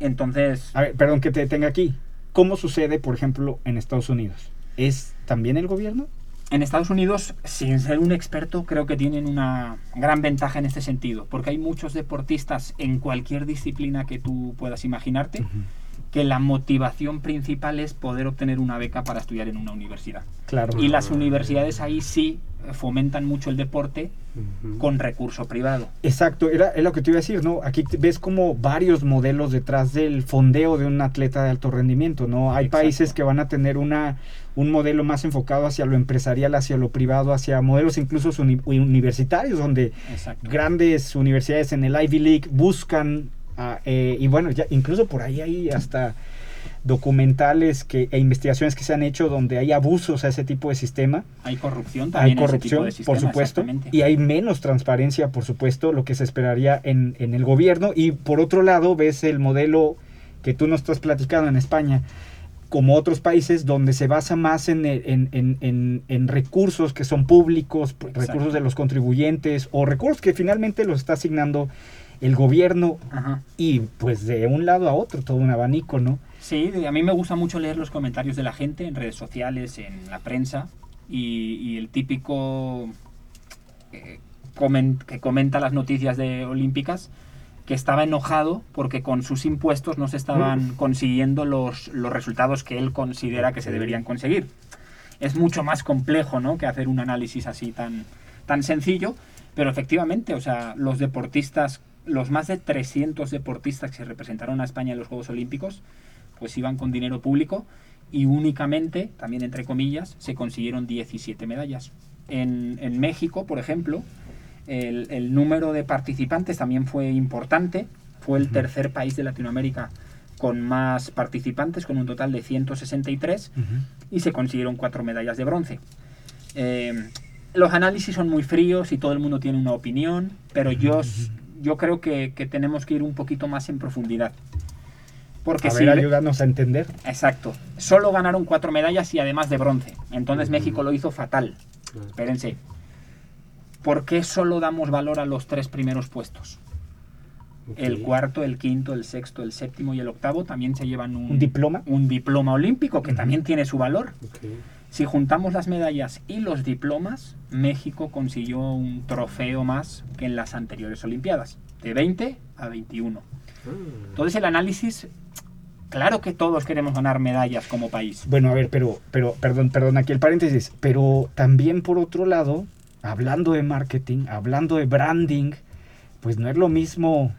entonces, A ver, perdón que te detenga aquí. ¿Cómo sucede, por ejemplo, en Estados Unidos? ¿Es también el gobierno? en Estados Unidos, sin ser un experto, creo que tienen una gran ventaja en este sentido, porque hay muchos deportistas en cualquier disciplina que tú puedas imaginarte, que la motivación principal es poder obtener una beca para estudiar en una universidad. Claro. Y las universidades ahí sí fomentan mucho el deporte con recurso privado. Exacto, era, es lo que te iba a decir, ¿no? Aquí ves como varios modelos detrás del fondeo de un atleta de alto rendimiento, ¿no? Hay Exacto. países que van a tener una, un modelo más enfocado hacia lo empresarial, hacia lo privado, hacia modelos incluso uni- universitarios, donde Exacto. grandes universidades en el Ivy League buscan, ah, eh, y bueno, ya incluso por ahí hay hasta documentales que, e investigaciones que se han hecho donde hay abusos a ese tipo de sistema. Hay corrupción Hay también en ese tipo corrupción, de sistema, por supuesto, y hay menos transparencia, por supuesto, lo que se esperaría en, en el gobierno. Y por otro lado, ves el modelo que tú nos estás platicando en España, como otros países, donde se basa más en, el- en, en- recursos que son públicos, p- Exacto. recursos de los contribuyentes, o recursos que finalmente los está asignando el gobierno, Ajá. y pues de un lado a otro, todo un abanico, ¿no? Sí, a mí me gusta mucho leer los comentarios de la gente en redes sociales, en la prensa, y, y el típico eh, comen- que comenta las noticias de olímpicas que estaba enojado porque con sus impuestos no se estaban consiguiendo los, los resultados que él considera que se deberían conseguir. Es mucho más complejo ¿no? que hacer un análisis así tan, tan sencillo, pero efectivamente, o sea, los deportistas, los más de 300 deportistas que se representaron a España en los Juegos Olímpicos, pues iban con dinero público y únicamente, también entre comillas, se consiguieron 17 medallas. En, en México, por ejemplo, el, el número de participantes también fue importante. Fue el tercer país de Latinoamérica con más participantes, con un total de 163, y se consiguieron cuatro medallas de bronce. Eh, los análisis son muy fríos y todo el mundo tiene una opinión, pero yo, yo creo que, que tenemos que ir un poquito más en profundidad. Porque a si ver, le- ayúdanos a entender. Exacto. Solo ganaron cuatro medallas y además de bronce. Entonces México lo hizo fatal. Espérense. ¿Por qué solo damos valor a los tres primeros puestos? El cuarto, el quinto, el sexto, el séptimo y el octavo también se llevan un, ¿Un diploma? un diploma olímpico que también tiene su valor. Si juntamos las medallas y los diplomas, México consiguió un trofeo más que en las anteriores Olimpiadas, de 20 a 21. Entonces el análisis, claro que todos queremos ganar medallas como país. Bueno, a ver, pero, pero, perdón, perdón, aquí el paréntesis, pero también por otro lado, hablando de marketing, hablando de branding, pues no es lo mismo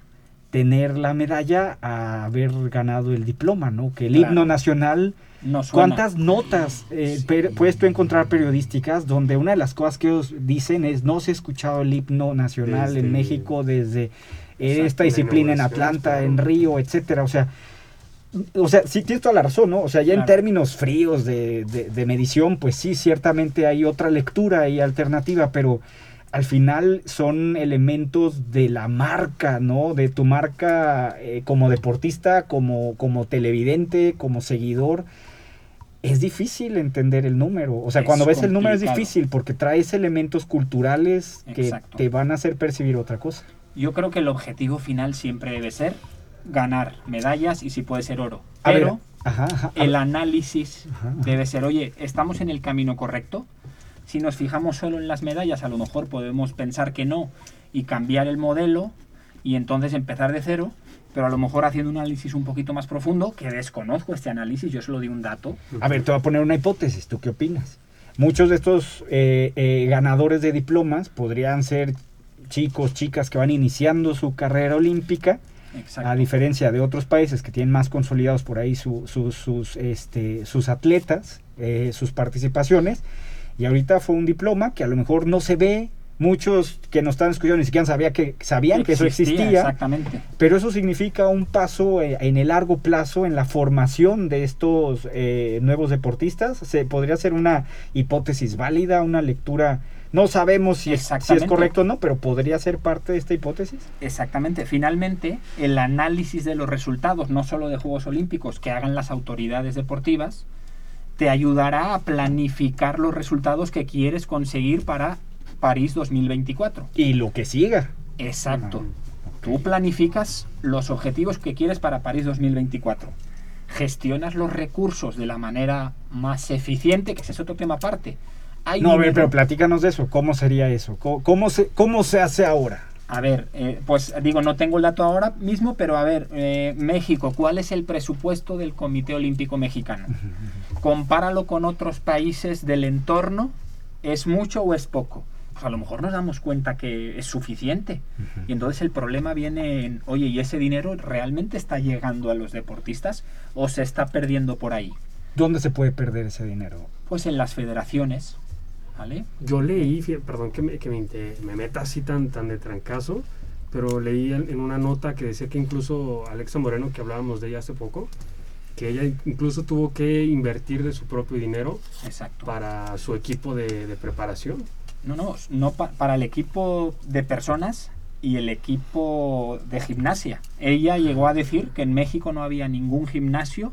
tener la medalla a haber ganado el diploma, ¿no? Que el Claro. himno nacional, No. ¿cuántas notas eh, per- puedes tú encontrar periodísticas donde una de las cosas que ellos dicen es no se ha escuchado el himno nacional Desde- en México desde eh, Exacto, esta disciplina en Atlanta, en Río, etcétera? O sea, o sea, sí tienes toda la razón, ¿no? O sea, ya en términos fríos de, de- de medición, pues sí, ciertamente hay otra lectura y alternativa, pero al final son elementos de la marca, ¿no? De tu marca eh, como deportista, como, como televidente, como seguidor. Es difícil entender el número. O sea, Es cuando ves el número es difícil porque traes elementos culturales que Exacto. te van a hacer percibir otra cosa. Yo creo que el objetivo final siempre debe ser ganar medallas y si puede ser oro. A ver, Pero ajá, ajá, a el análisis ajá. debe ser, oye, ¿estamos en el camino correcto? Si nos fijamos solo en las medallas, a lo mejor podemos pensar que no y cambiar el modelo y entonces empezar de cero, pero a lo mejor haciendo un análisis un poquito más profundo, que desconozco este análisis, yo solo di un dato. A ver, te voy a poner una hipótesis. ¿Tú qué opinas? Muchos de estos eh, eh, ganadores de diplomas podrían ser chicos, chicas que van iniciando su carrera olímpica, Exacto. a diferencia de otros países que tienen más consolidados por ahí su- su- sus, este, sus atletas, eh, sus participaciones. Y ahorita fue un diploma que a lo mejor no se ve. Muchos que nos están escuchando ni siquiera sabía que, sabían que eso existía. Exactamente. Pero eso significa un paso eh, en el largo plazo en la formación de estos eh, nuevos deportistas. Se podría ser una hipótesis válida, una lectura No sabemos si es, si es correcto o no, pero podría ser parte de esta hipótesis. Exactamente. Finalmente, el análisis de los resultados, no solo de Juegos Olímpicos, que hagan las autoridades deportivas, te ayudará a planificar los resultados que quieres conseguir para París 2024. Y lo que siga. Exacto. Ah, Tú planificas los objetivos que quieres para París 2024. Gestionas los recursos de la manera más eficiente, que ese es otro tema aparte. Hay No, a ver, pero platícanos de eso. ¿Cómo sería eso? ¿Cómo, cómo se, cómo se hace ahora? A ver, eh, pues digo, no tengo el dato ahora mismo, pero a ver, eh, México, ¿cuál es el presupuesto del Comité Olímpico Mexicano? Compáralo con otros países del entorno, ¿es mucho o es poco? Pues a lo mejor nos damos cuenta que es suficiente. Y entonces el problema viene en, oye, ¿y ese dinero realmente está llegando a los deportistas o se está perdiendo por ahí? ¿Dónde se puede perder ese dinero? Pues en las federaciones, ¿vale? Yo leí, perdón que me, que me, inte- me meta así tan, tan de trancazo, pero leí en, en una nota que decía que incluso Alexa Moreno, que hablábamos de ella hace poco, que ella incluso tuvo que invertir de su propio dinero Exacto. para su equipo de, de preparación. No, no, no pa- para el equipo de personas y el equipo de gimnasia. Ella llegó a decir que en México no había ningún gimnasio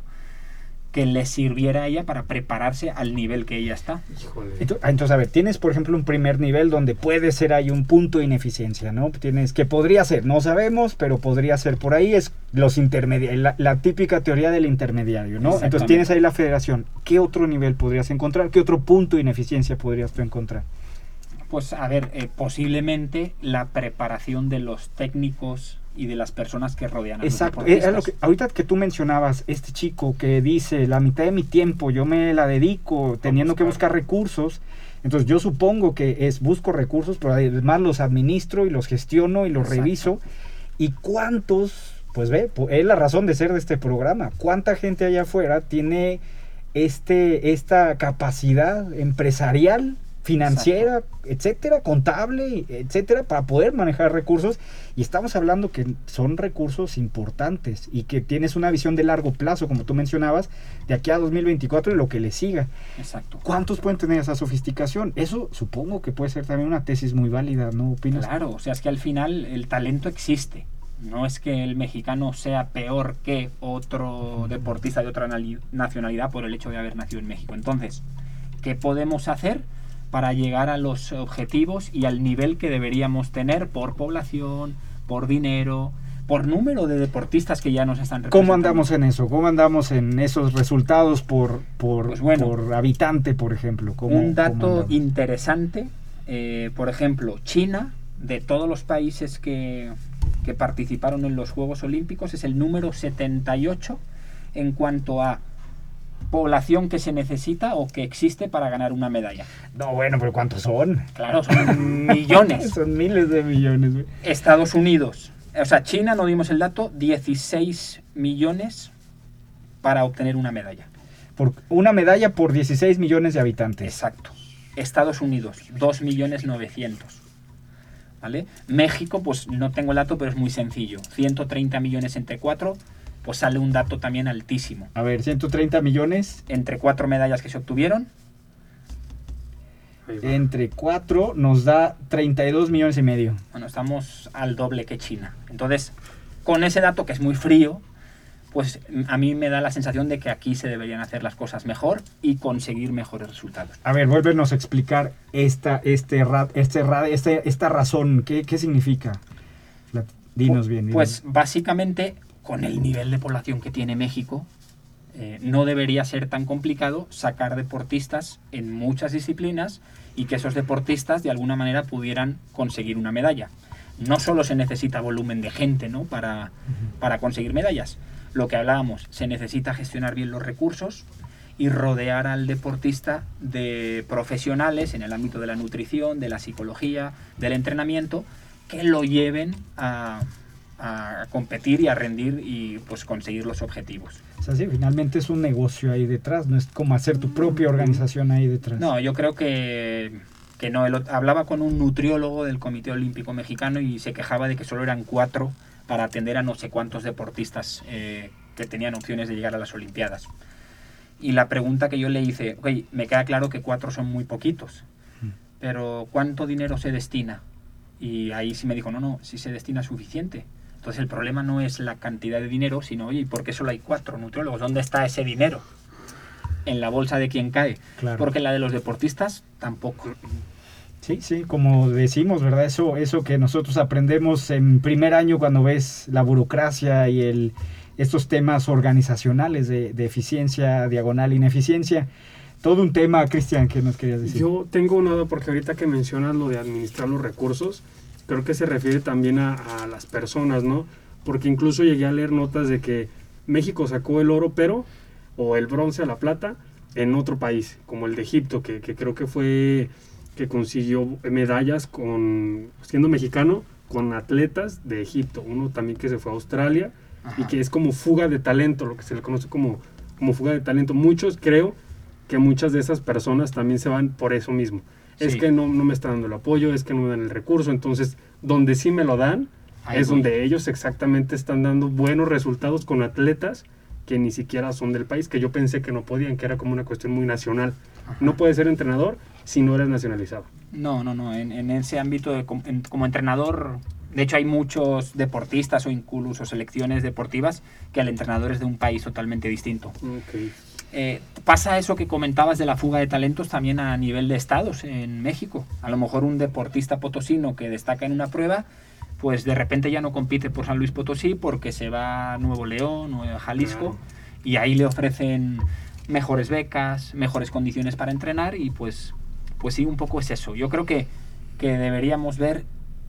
que le sirviera a ella para prepararse al nivel que ella está. Híjole. Ah, Entonces, a ver, tienes por ejemplo un primer nivel donde puede ser ahí un punto de ineficiencia, ¿no? Tienes que podría ser, no sabemos, pero podría ser por ahí, es los intermediarios, la, la típica teoría del intermediario, ¿no? Entonces tienes ahí la federación. ¿Qué otro nivel podrías encontrar? ¿Qué otro punto de ineficiencia podrías tú encontrar? Pues a ver, eh, posiblemente la preparación de los técnicos y de las personas que rodean a Exacto, los eh, deportistas. es lo que, ahorita que tú mencionabas, este chico que dice, la mitad de mi tiempo yo me la dedico teniendo que buscar. recursos, entonces yo supongo que es busco recursos, pero además los administro y los gestiono y los Exacto. reviso. ¿Y cuántos, pues ve, es la razón de ser de este programa, cuánta gente allá afuera tiene este, esta capacidad empresarial? Financiera, etcétera, contable, etcétera, para poder manejar recursos. Y estamos hablando que son recursos importantes y que tienes una visión de largo plazo, como tú mencionabas, de aquí a 2024 y lo que le siga. Exacto. ¿Cuántos pueden tener esa sofisticación? Eso supongo que puede ser también una tesis muy válida, ¿no opinas? Claro, o sea, es que al final el talento existe. No es que el mexicano sea peor que otro deportista de otra nali- nacionalidad por el hecho de haber nacido en México. Entonces, ¿qué podemos hacer para llegar a los objetivos y al nivel que deberíamos tener por población, por dinero, por número de deportistas que ya nos están ¿Cómo andamos en eso? ¿Cómo andamos en esos resultados por, por, Pues bueno. por habitante, por ejemplo? ¿Cómo- Un dato interesante, eh, por ejemplo, China, de todos los países que, que participaron en los Juegos Olímpicos, es el número 78 en cuanto a población que se necesita o que existe para ganar una medalla. No, bueno, pero ¿cuántos son? Claro, son millones. Son miles de millones. güey. Estados Unidos, o sea, China, no dimos el dato, 16 millones para obtener una medalla. Por una medalla por 16 millones de habitantes. Exacto. Estados Unidos, 2 millones 900. ¿Vale? México, pues no tengo el dato, pero es muy sencillo. 130 millones entre 4, pues sale un dato también altísimo. A ver, 130 millones Entre cuatro medallas que se obtuvieron, entre 4 nos da 32 millones y medio. bueno, estamos al doble que China. Entonces, con ese dato que es muy frío, pues mm, a mí me da la sensación de que aquí se deberían hacer las cosas mejor y conseguir mejores resultados. A ver, vuélvenos a explicar esta, este, este, este- esta razón. ¿Qué, qué significa? Dinos bien. dinos. Pues básicamente, con el nivel de población que tiene México, eh, no debería ser tan complicado sacar deportistas en muchas disciplinas y que esos deportistas de alguna manera pudieran conseguir una medalla. No solo se necesita volumen de gente ¿no? para, para conseguir medallas. Lo que hablábamos, se necesita gestionar bien los recursos y rodear al deportista de profesionales en el ámbito de la nutrición, de la psicología, del entrenamiento, que lo lleven a, a competir y a rendir y pues conseguir los objetivos. O sea, sí, finalmente es un negocio ahí detrás, no es como hacer tu propia organización ahí detrás. No, yo creo que, que no. El hablaba con un nutriólogo del Comité Olímpico Mexicano y se quejaba de que solo eran cuatro para atender a no sé cuántos deportistas eh, que tenían opciones de llegar a las Olimpiadas. Y la pregunta que yo le hice, ok, me queda claro que cuatro son muy poquitos, pero ¿cuánto dinero se destina? Y ahí sí me dijo, no, no, sí se destina suficiente. Entonces el problema no es la cantidad de dinero, sino, oye, ¿y por qué solo hay cuatro nutriólogos? ¿Dónde está ese dinero? En la bolsa de quien cae. Claro. Porque la de los deportistas tampoco. Sí, sí, como decimos, ¿verdad? Eso, eso que nosotros aprendemos en primer año cuando ves la burocracia y el, estos temas organizacionales de, de eficiencia, diagonal, ineficiencia. Todo un tema, Cristian, que nos querías decir. Yo tengo una duda porque ahorita que mencionas lo de administrar los recursos, creo que se refiere también a, a las personas, ¿no? Porque incluso llegué a leer notas de que México sacó el oro, pero, o el bronce a la plata, en otro país, como el de Egipto, que, que creo que fue que consiguió medallas con siendo mexicano con atletas de Egipto, uno también que se fue a Australia y Ajá. que es como fuga de talento, lo que se le conoce como, como fuga de talento. Muchos creo que muchas de esas personas también se van por eso mismo. Es Sí. que no, no me está dando el apoyo, es que no me dan el recurso, entonces donde sí me lo dan Ahí es voy. donde ellos exactamente están dando buenos resultados con atletas que ni siquiera son del país, que yo pensé que no podían, que era como una cuestión muy nacional. No puedes ser entrenador si no eres nacionalizado. No, no, no. En, en ese ámbito, de en- como entrenador, de hecho hay muchos deportistas o incluso selecciones deportivas que el entrenador es de un país totalmente distinto. Eh, pasa eso que comentabas de la fuga de talentos también a nivel de estados en México. A lo mejor un deportista potosino que destaca en una prueba, pues de repente ya no compite por San Luis Potosí porque se va a Nuevo León o a Jalisco y ahí le ofrecen mejores becas, mejores condiciones para entrenar y pues, pues sí, un poco es eso. Yo creo que, que deberíamos ver,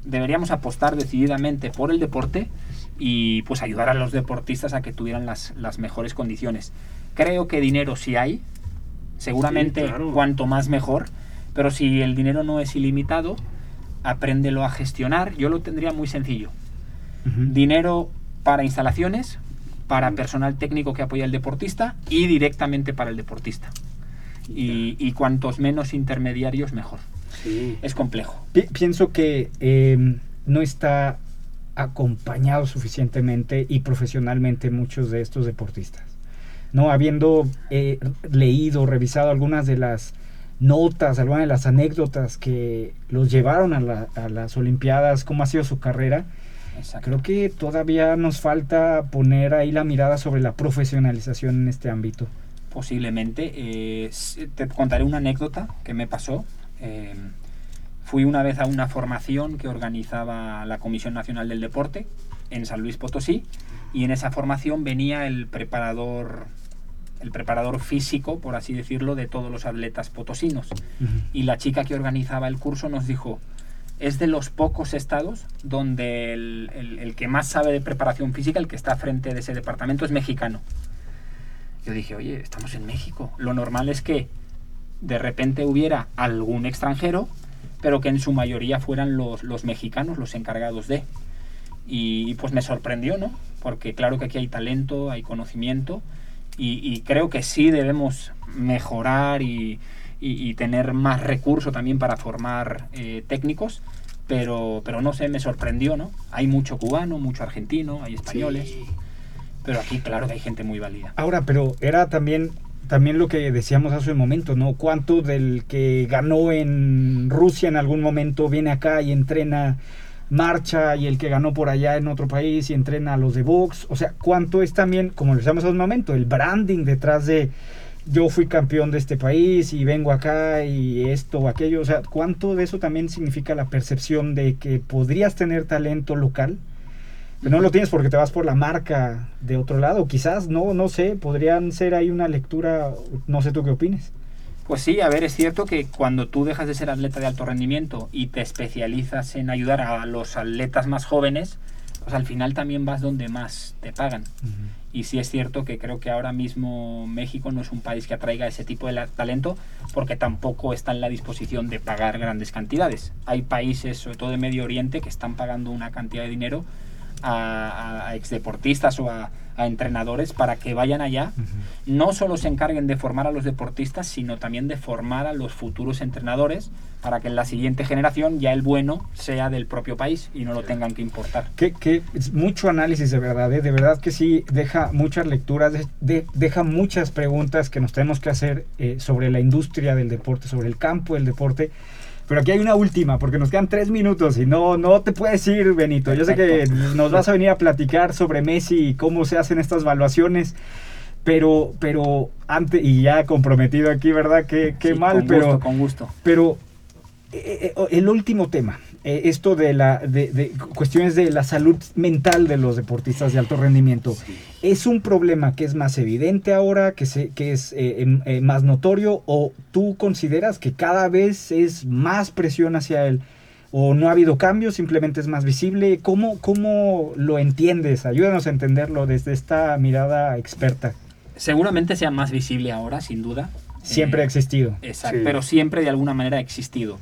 deberíamos apostar decididamente por el deporte y pues ayudar a los deportistas a que tuvieran las, las mejores condiciones. Creo que dinero sí hay, seguramente Sí, claro. cuanto más mejor, pero si el dinero no es ilimitado, apréndelo a gestionar. Yo lo tendría muy sencillo. Dinero para instalaciones, para personal técnico que apoya al deportista y directamente para el deportista. Y, y cuantos menos intermediarios, mejor. Sí. Es complejo. Pi- pienso que eh, no está acompañado suficientemente y profesionalmente muchos de estos deportistas. No habiendo eh, leído, revisado algunas de las notas, algunas de las anécdotas que los llevaron a, la- a las Olimpiadas, cómo ha sido su carrera, Exacto. creo que todavía nos falta poner ahí la mirada sobre la profesionalización en este ámbito. Posiblemente. eh, te contaré una anécdota que me pasó. Eh, fui una vez a una formación que organizaba la Comisión Nacional del Deporte en San Luis Potosí y en esa formación venía el preparador el preparador físico, por así decirlo, de todos los atletas potosinos. Y la chica que organizaba el curso nos dijo, es de los pocos estados donde el, el- el que más sabe de preparación física, el que está frente de ese departamento, es mexicano. Yo dije, oye, estamos en México. Lo normal es que de repente hubiera algún extranjero, pero que en su mayoría fueran los, los mexicanos los encargados de. Y, y, pues me sorprendió, ¿no? Porque claro que aquí hay talento, hay conocimiento, y, y creo que sí debemos mejorar y, y- y tener más recurso también para formar eh, técnicos, pero, pero no sé, me sorprendió, ¿no? Hay mucho cubano, mucho argentino, hay españoles, pero aquí claro que hay gente muy válida. Ahora, pero era también también lo que decíamos hace un momento, ¿no? ¿Cuánto del que ganó en Rusia en algún momento viene acá y entrena marcha y el que ganó por allá en otro país y entrena a los de box? O sea, ¿cuánto es también, como lo decíamos hace un momento, el branding detrás de yo fui campeón de este país y vengo acá y esto o aquello? O sea, ¿cuánto de eso también significa la percepción de que podrías tener talento local? No lo tienes porque te vas por la marca de otro lado. Quizás, no, no sé, podrían ser ahí una lectura, no sé tú qué opines. Pues sí, a ver, es cierto que cuando tú dejas de ser atleta de alto rendimiento y te especializas en ayudar a los atletas más jóvenes, pues al final también vas donde más te pagan. Y sí es cierto que creo que ahora mismo México no es un país que atraiga ese tipo de talento porque tampoco está en la disposición de pagar grandes cantidades. Hay países, sobre todo de Medio Oriente, que están pagando una cantidad de dinero a, a exdeportistas o a, a entrenadores para que vayan allá, no solo se encarguen de formar a los deportistas, sino también de formar a los futuros entrenadores para que en la siguiente generación ya el bueno sea del propio país y no lo tengan que importar. Que, que es mucho análisis de verdad, ¿eh? de verdad que sí, deja muchas lecturas, de- de- deja muchas preguntas que nos tenemos que hacer eh, sobre la industria del deporte, sobre el campo del deporte. Pero aquí hay una última, porque nos quedan tres minutos y no, no te puedes ir, Benito. Yo sé que nos vas a venir a platicar sobre Messi y cómo se hacen estas evaluaciones. Pero, pero antes, y ya comprometido aquí, ¿verdad? Qué, qué Sí, mal, con pero. gusto, con gusto. Pero eh, eh, el último tema, eh, esto de la de, de cuestiones de la salud mental de los deportistas de alto rendimiento, ¿es un problema que es más evidente ahora, que, se, que es eh, em- eh, más notorio, o tú consideras que cada vez es más presión hacia él? ¿O no ha habido cambios, simplemente es más visible? ¿Cómo, cómo lo entiendes? Ayúdanos a entenderlo desde esta mirada experta. Seguramente sea más visible ahora, sin duda. Siempre ha existido. Exacto, Sí. pero siempre de alguna manera ha existido.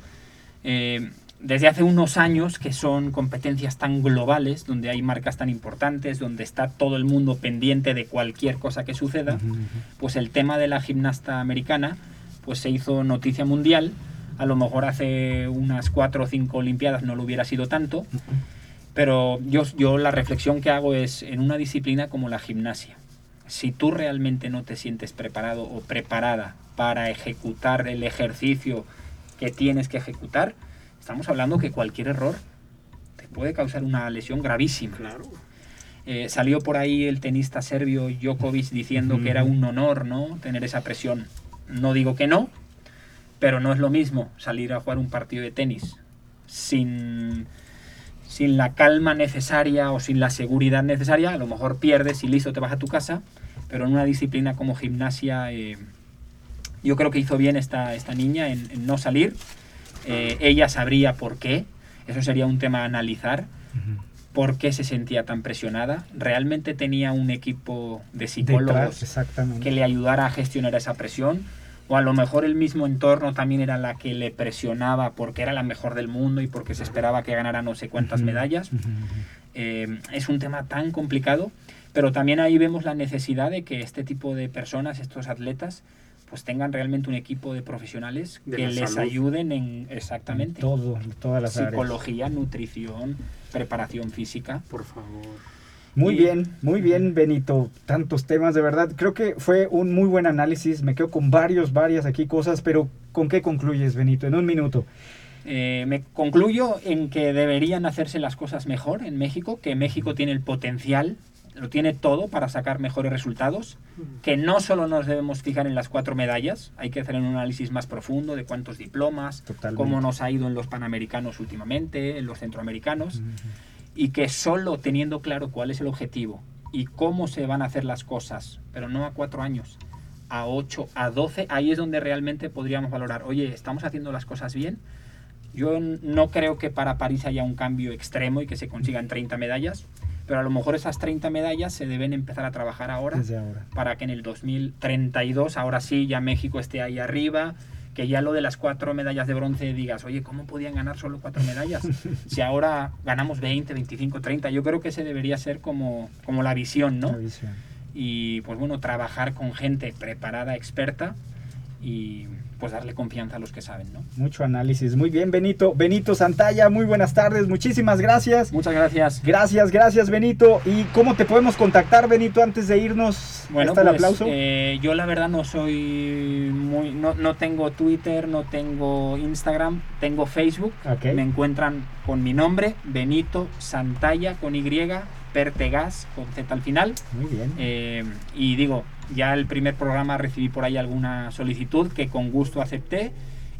Eh, desde hace unos años que son competencias tan globales, donde hay marcas tan importantes, donde está todo el mundo pendiente de cualquier cosa que suceda, pues el tema de la gimnasta americana pues se hizo noticia mundial. A lo mejor hace unas cuatro o cinco Olimpiadas no lo hubiera sido tanto, pero yo, yo la reflexión que hago es en una disciplina como la gimnasia. Si tú realmente no te sientes preparado o preparada para ejecutar el ejercicio que tienes que ejecutar, estamos hablando que cualquier error te puede causar una lesión gravísima. Claro. Eh, salió por ahí el tenista serbio Djokovic diciendo que era un honor no tener esa presión. No digo que no, pero no es lo mismo salir a jugar un partido de tenis sin, sin la calma necesaria o sin la seguridad necesaria. A lo mejor pierdes y listo, te vas a tu casa, pero en una disciplina como gimnasia eh, yo creo que hizo bien esta, esta niña en, en no salir. Eh, ella sabría por qué. Eso sería un tema a analizar por qué se sentía tan presionada. ¿Realmente tenía un equipo de psicólogos Detrás, que le ayudara a gestionar esa presión? O a lo mejor el mismo entorno también era la que le presionaba porque era la mejor del mundo y porque se esperaba que ganara no sé cuántas medallas. Eh, es un tema tan complicado, pero también ahí vemos la necesidad de que este tipo de personas, estos atletas, pues tengan realmente un equipo de profesionales De que les salud. ayuden en exactamente Todo, todas las áreas. psicología, nutrición, preparación física. Por favor. Muy Y- bien, muy bien, Benito. Tantos temas, de verdad. Creo que fue un muy buen análisis. Me quedo con varios, varias aquí cosas, pero ¿con qué concluyes, Benito? En un minuto. Eh, me concluyo en que deberían hacerse las cosas mejor en México, que México tiene el potencial, lo tiene todo para sacar mejores resultados, que no solo nos debemos fijar en las cuatro medallas, hay que hacer un análisis más profundo de cuántos diplomas, Totalmente. cómo nos ha ido en los panamericanos últimamente, en los centroamericanos, y que solo teniendo claro cuál es el objetivo y cómo se van a hacer las cosas, pero no a cuatro años, a ocho, a doce, ahí es donde realmente podríamos valorar, oye, ¿estamos haciendo las cosas bien? Yo no creo que para París haya un cambio extremo y que se consigan 30 medallas, pero a lo mejor esas 30 medallas se deben empezar a trabajar ahora Desde ahora. para que en el 2032, ahora sí, ya México esté ahí arriba, que ya lo de las cuatro medallas de bronce digas, oye, ¿cómo podían ganar solo cuatro medallas? si ahora ganamos 20, 25, 30, yo creo que ese debería ser como, como la visión, ¿no? La visión. Y pues bueno, trabajar con gente preparada, experta y pues darle confianza a los que saben, ¿no? Mucho análisis. Muy bien, Benito. Benito Santalla, muy buenas tardes. Muchísimas gracias. Muchas gracias. Gracias, gracias, Benito. ¿Y cómo te podemos contactar, Benito, antes de irnos? Bueno, ¿Está el pues, aplauso? eh, yo la verdad no soy muy, no, no tengo Twitter, no tengo Instagram, tengo Facebook. Ok. Me encuentran con mi nombre, Benito Santalla con Y, Pertegas con Z al final. Muy bien. Eh, y digo, ya el primer programa recibí por ahí alguna solicitud que con gusto acepté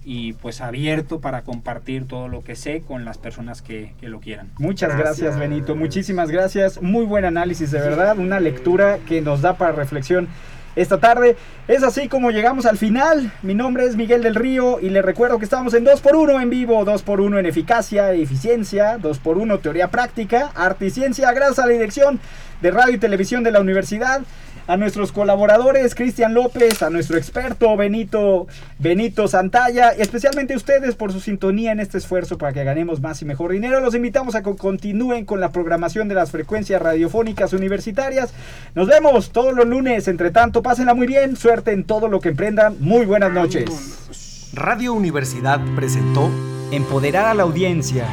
y pues abierto para compartir todo lo que sé con las personas que, que lo quieran. Muchas gracias. Gracias. Benito. Muchísimas gracias. Muy buen análisis, de verdad. Una lectura que nos da para reflexión esta tarde. Es así como llegamos al final. Mi nombre es Miguel del Río y le recuerdo que estamos en 2x1 en vivo, 2x1 en eficacia eficiencia, 2x1 teoría práctica, arte y ciencia, gracias a la dirección de radio y televisión de la universidad. A nuestros colaboradores, Cristian López, a nuestro experto Benito, Benito Santalla, y especialmente a ustedes por su sintonía en este esfuerzo para que ganemos más y mejor dinero. Los invitamos a que continúen con la programación de las frecuencias radiofónicas universitarias. Nos vemos todos los lunes. Entre tanto, pásenla muy bien. Suerte en todo lo que emprendan. Muy buenas noches. Radio Universidad presentó Empoderar a la audiencia.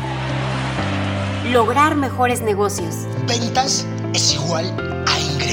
Lograr mejores negocios. Ventas es igual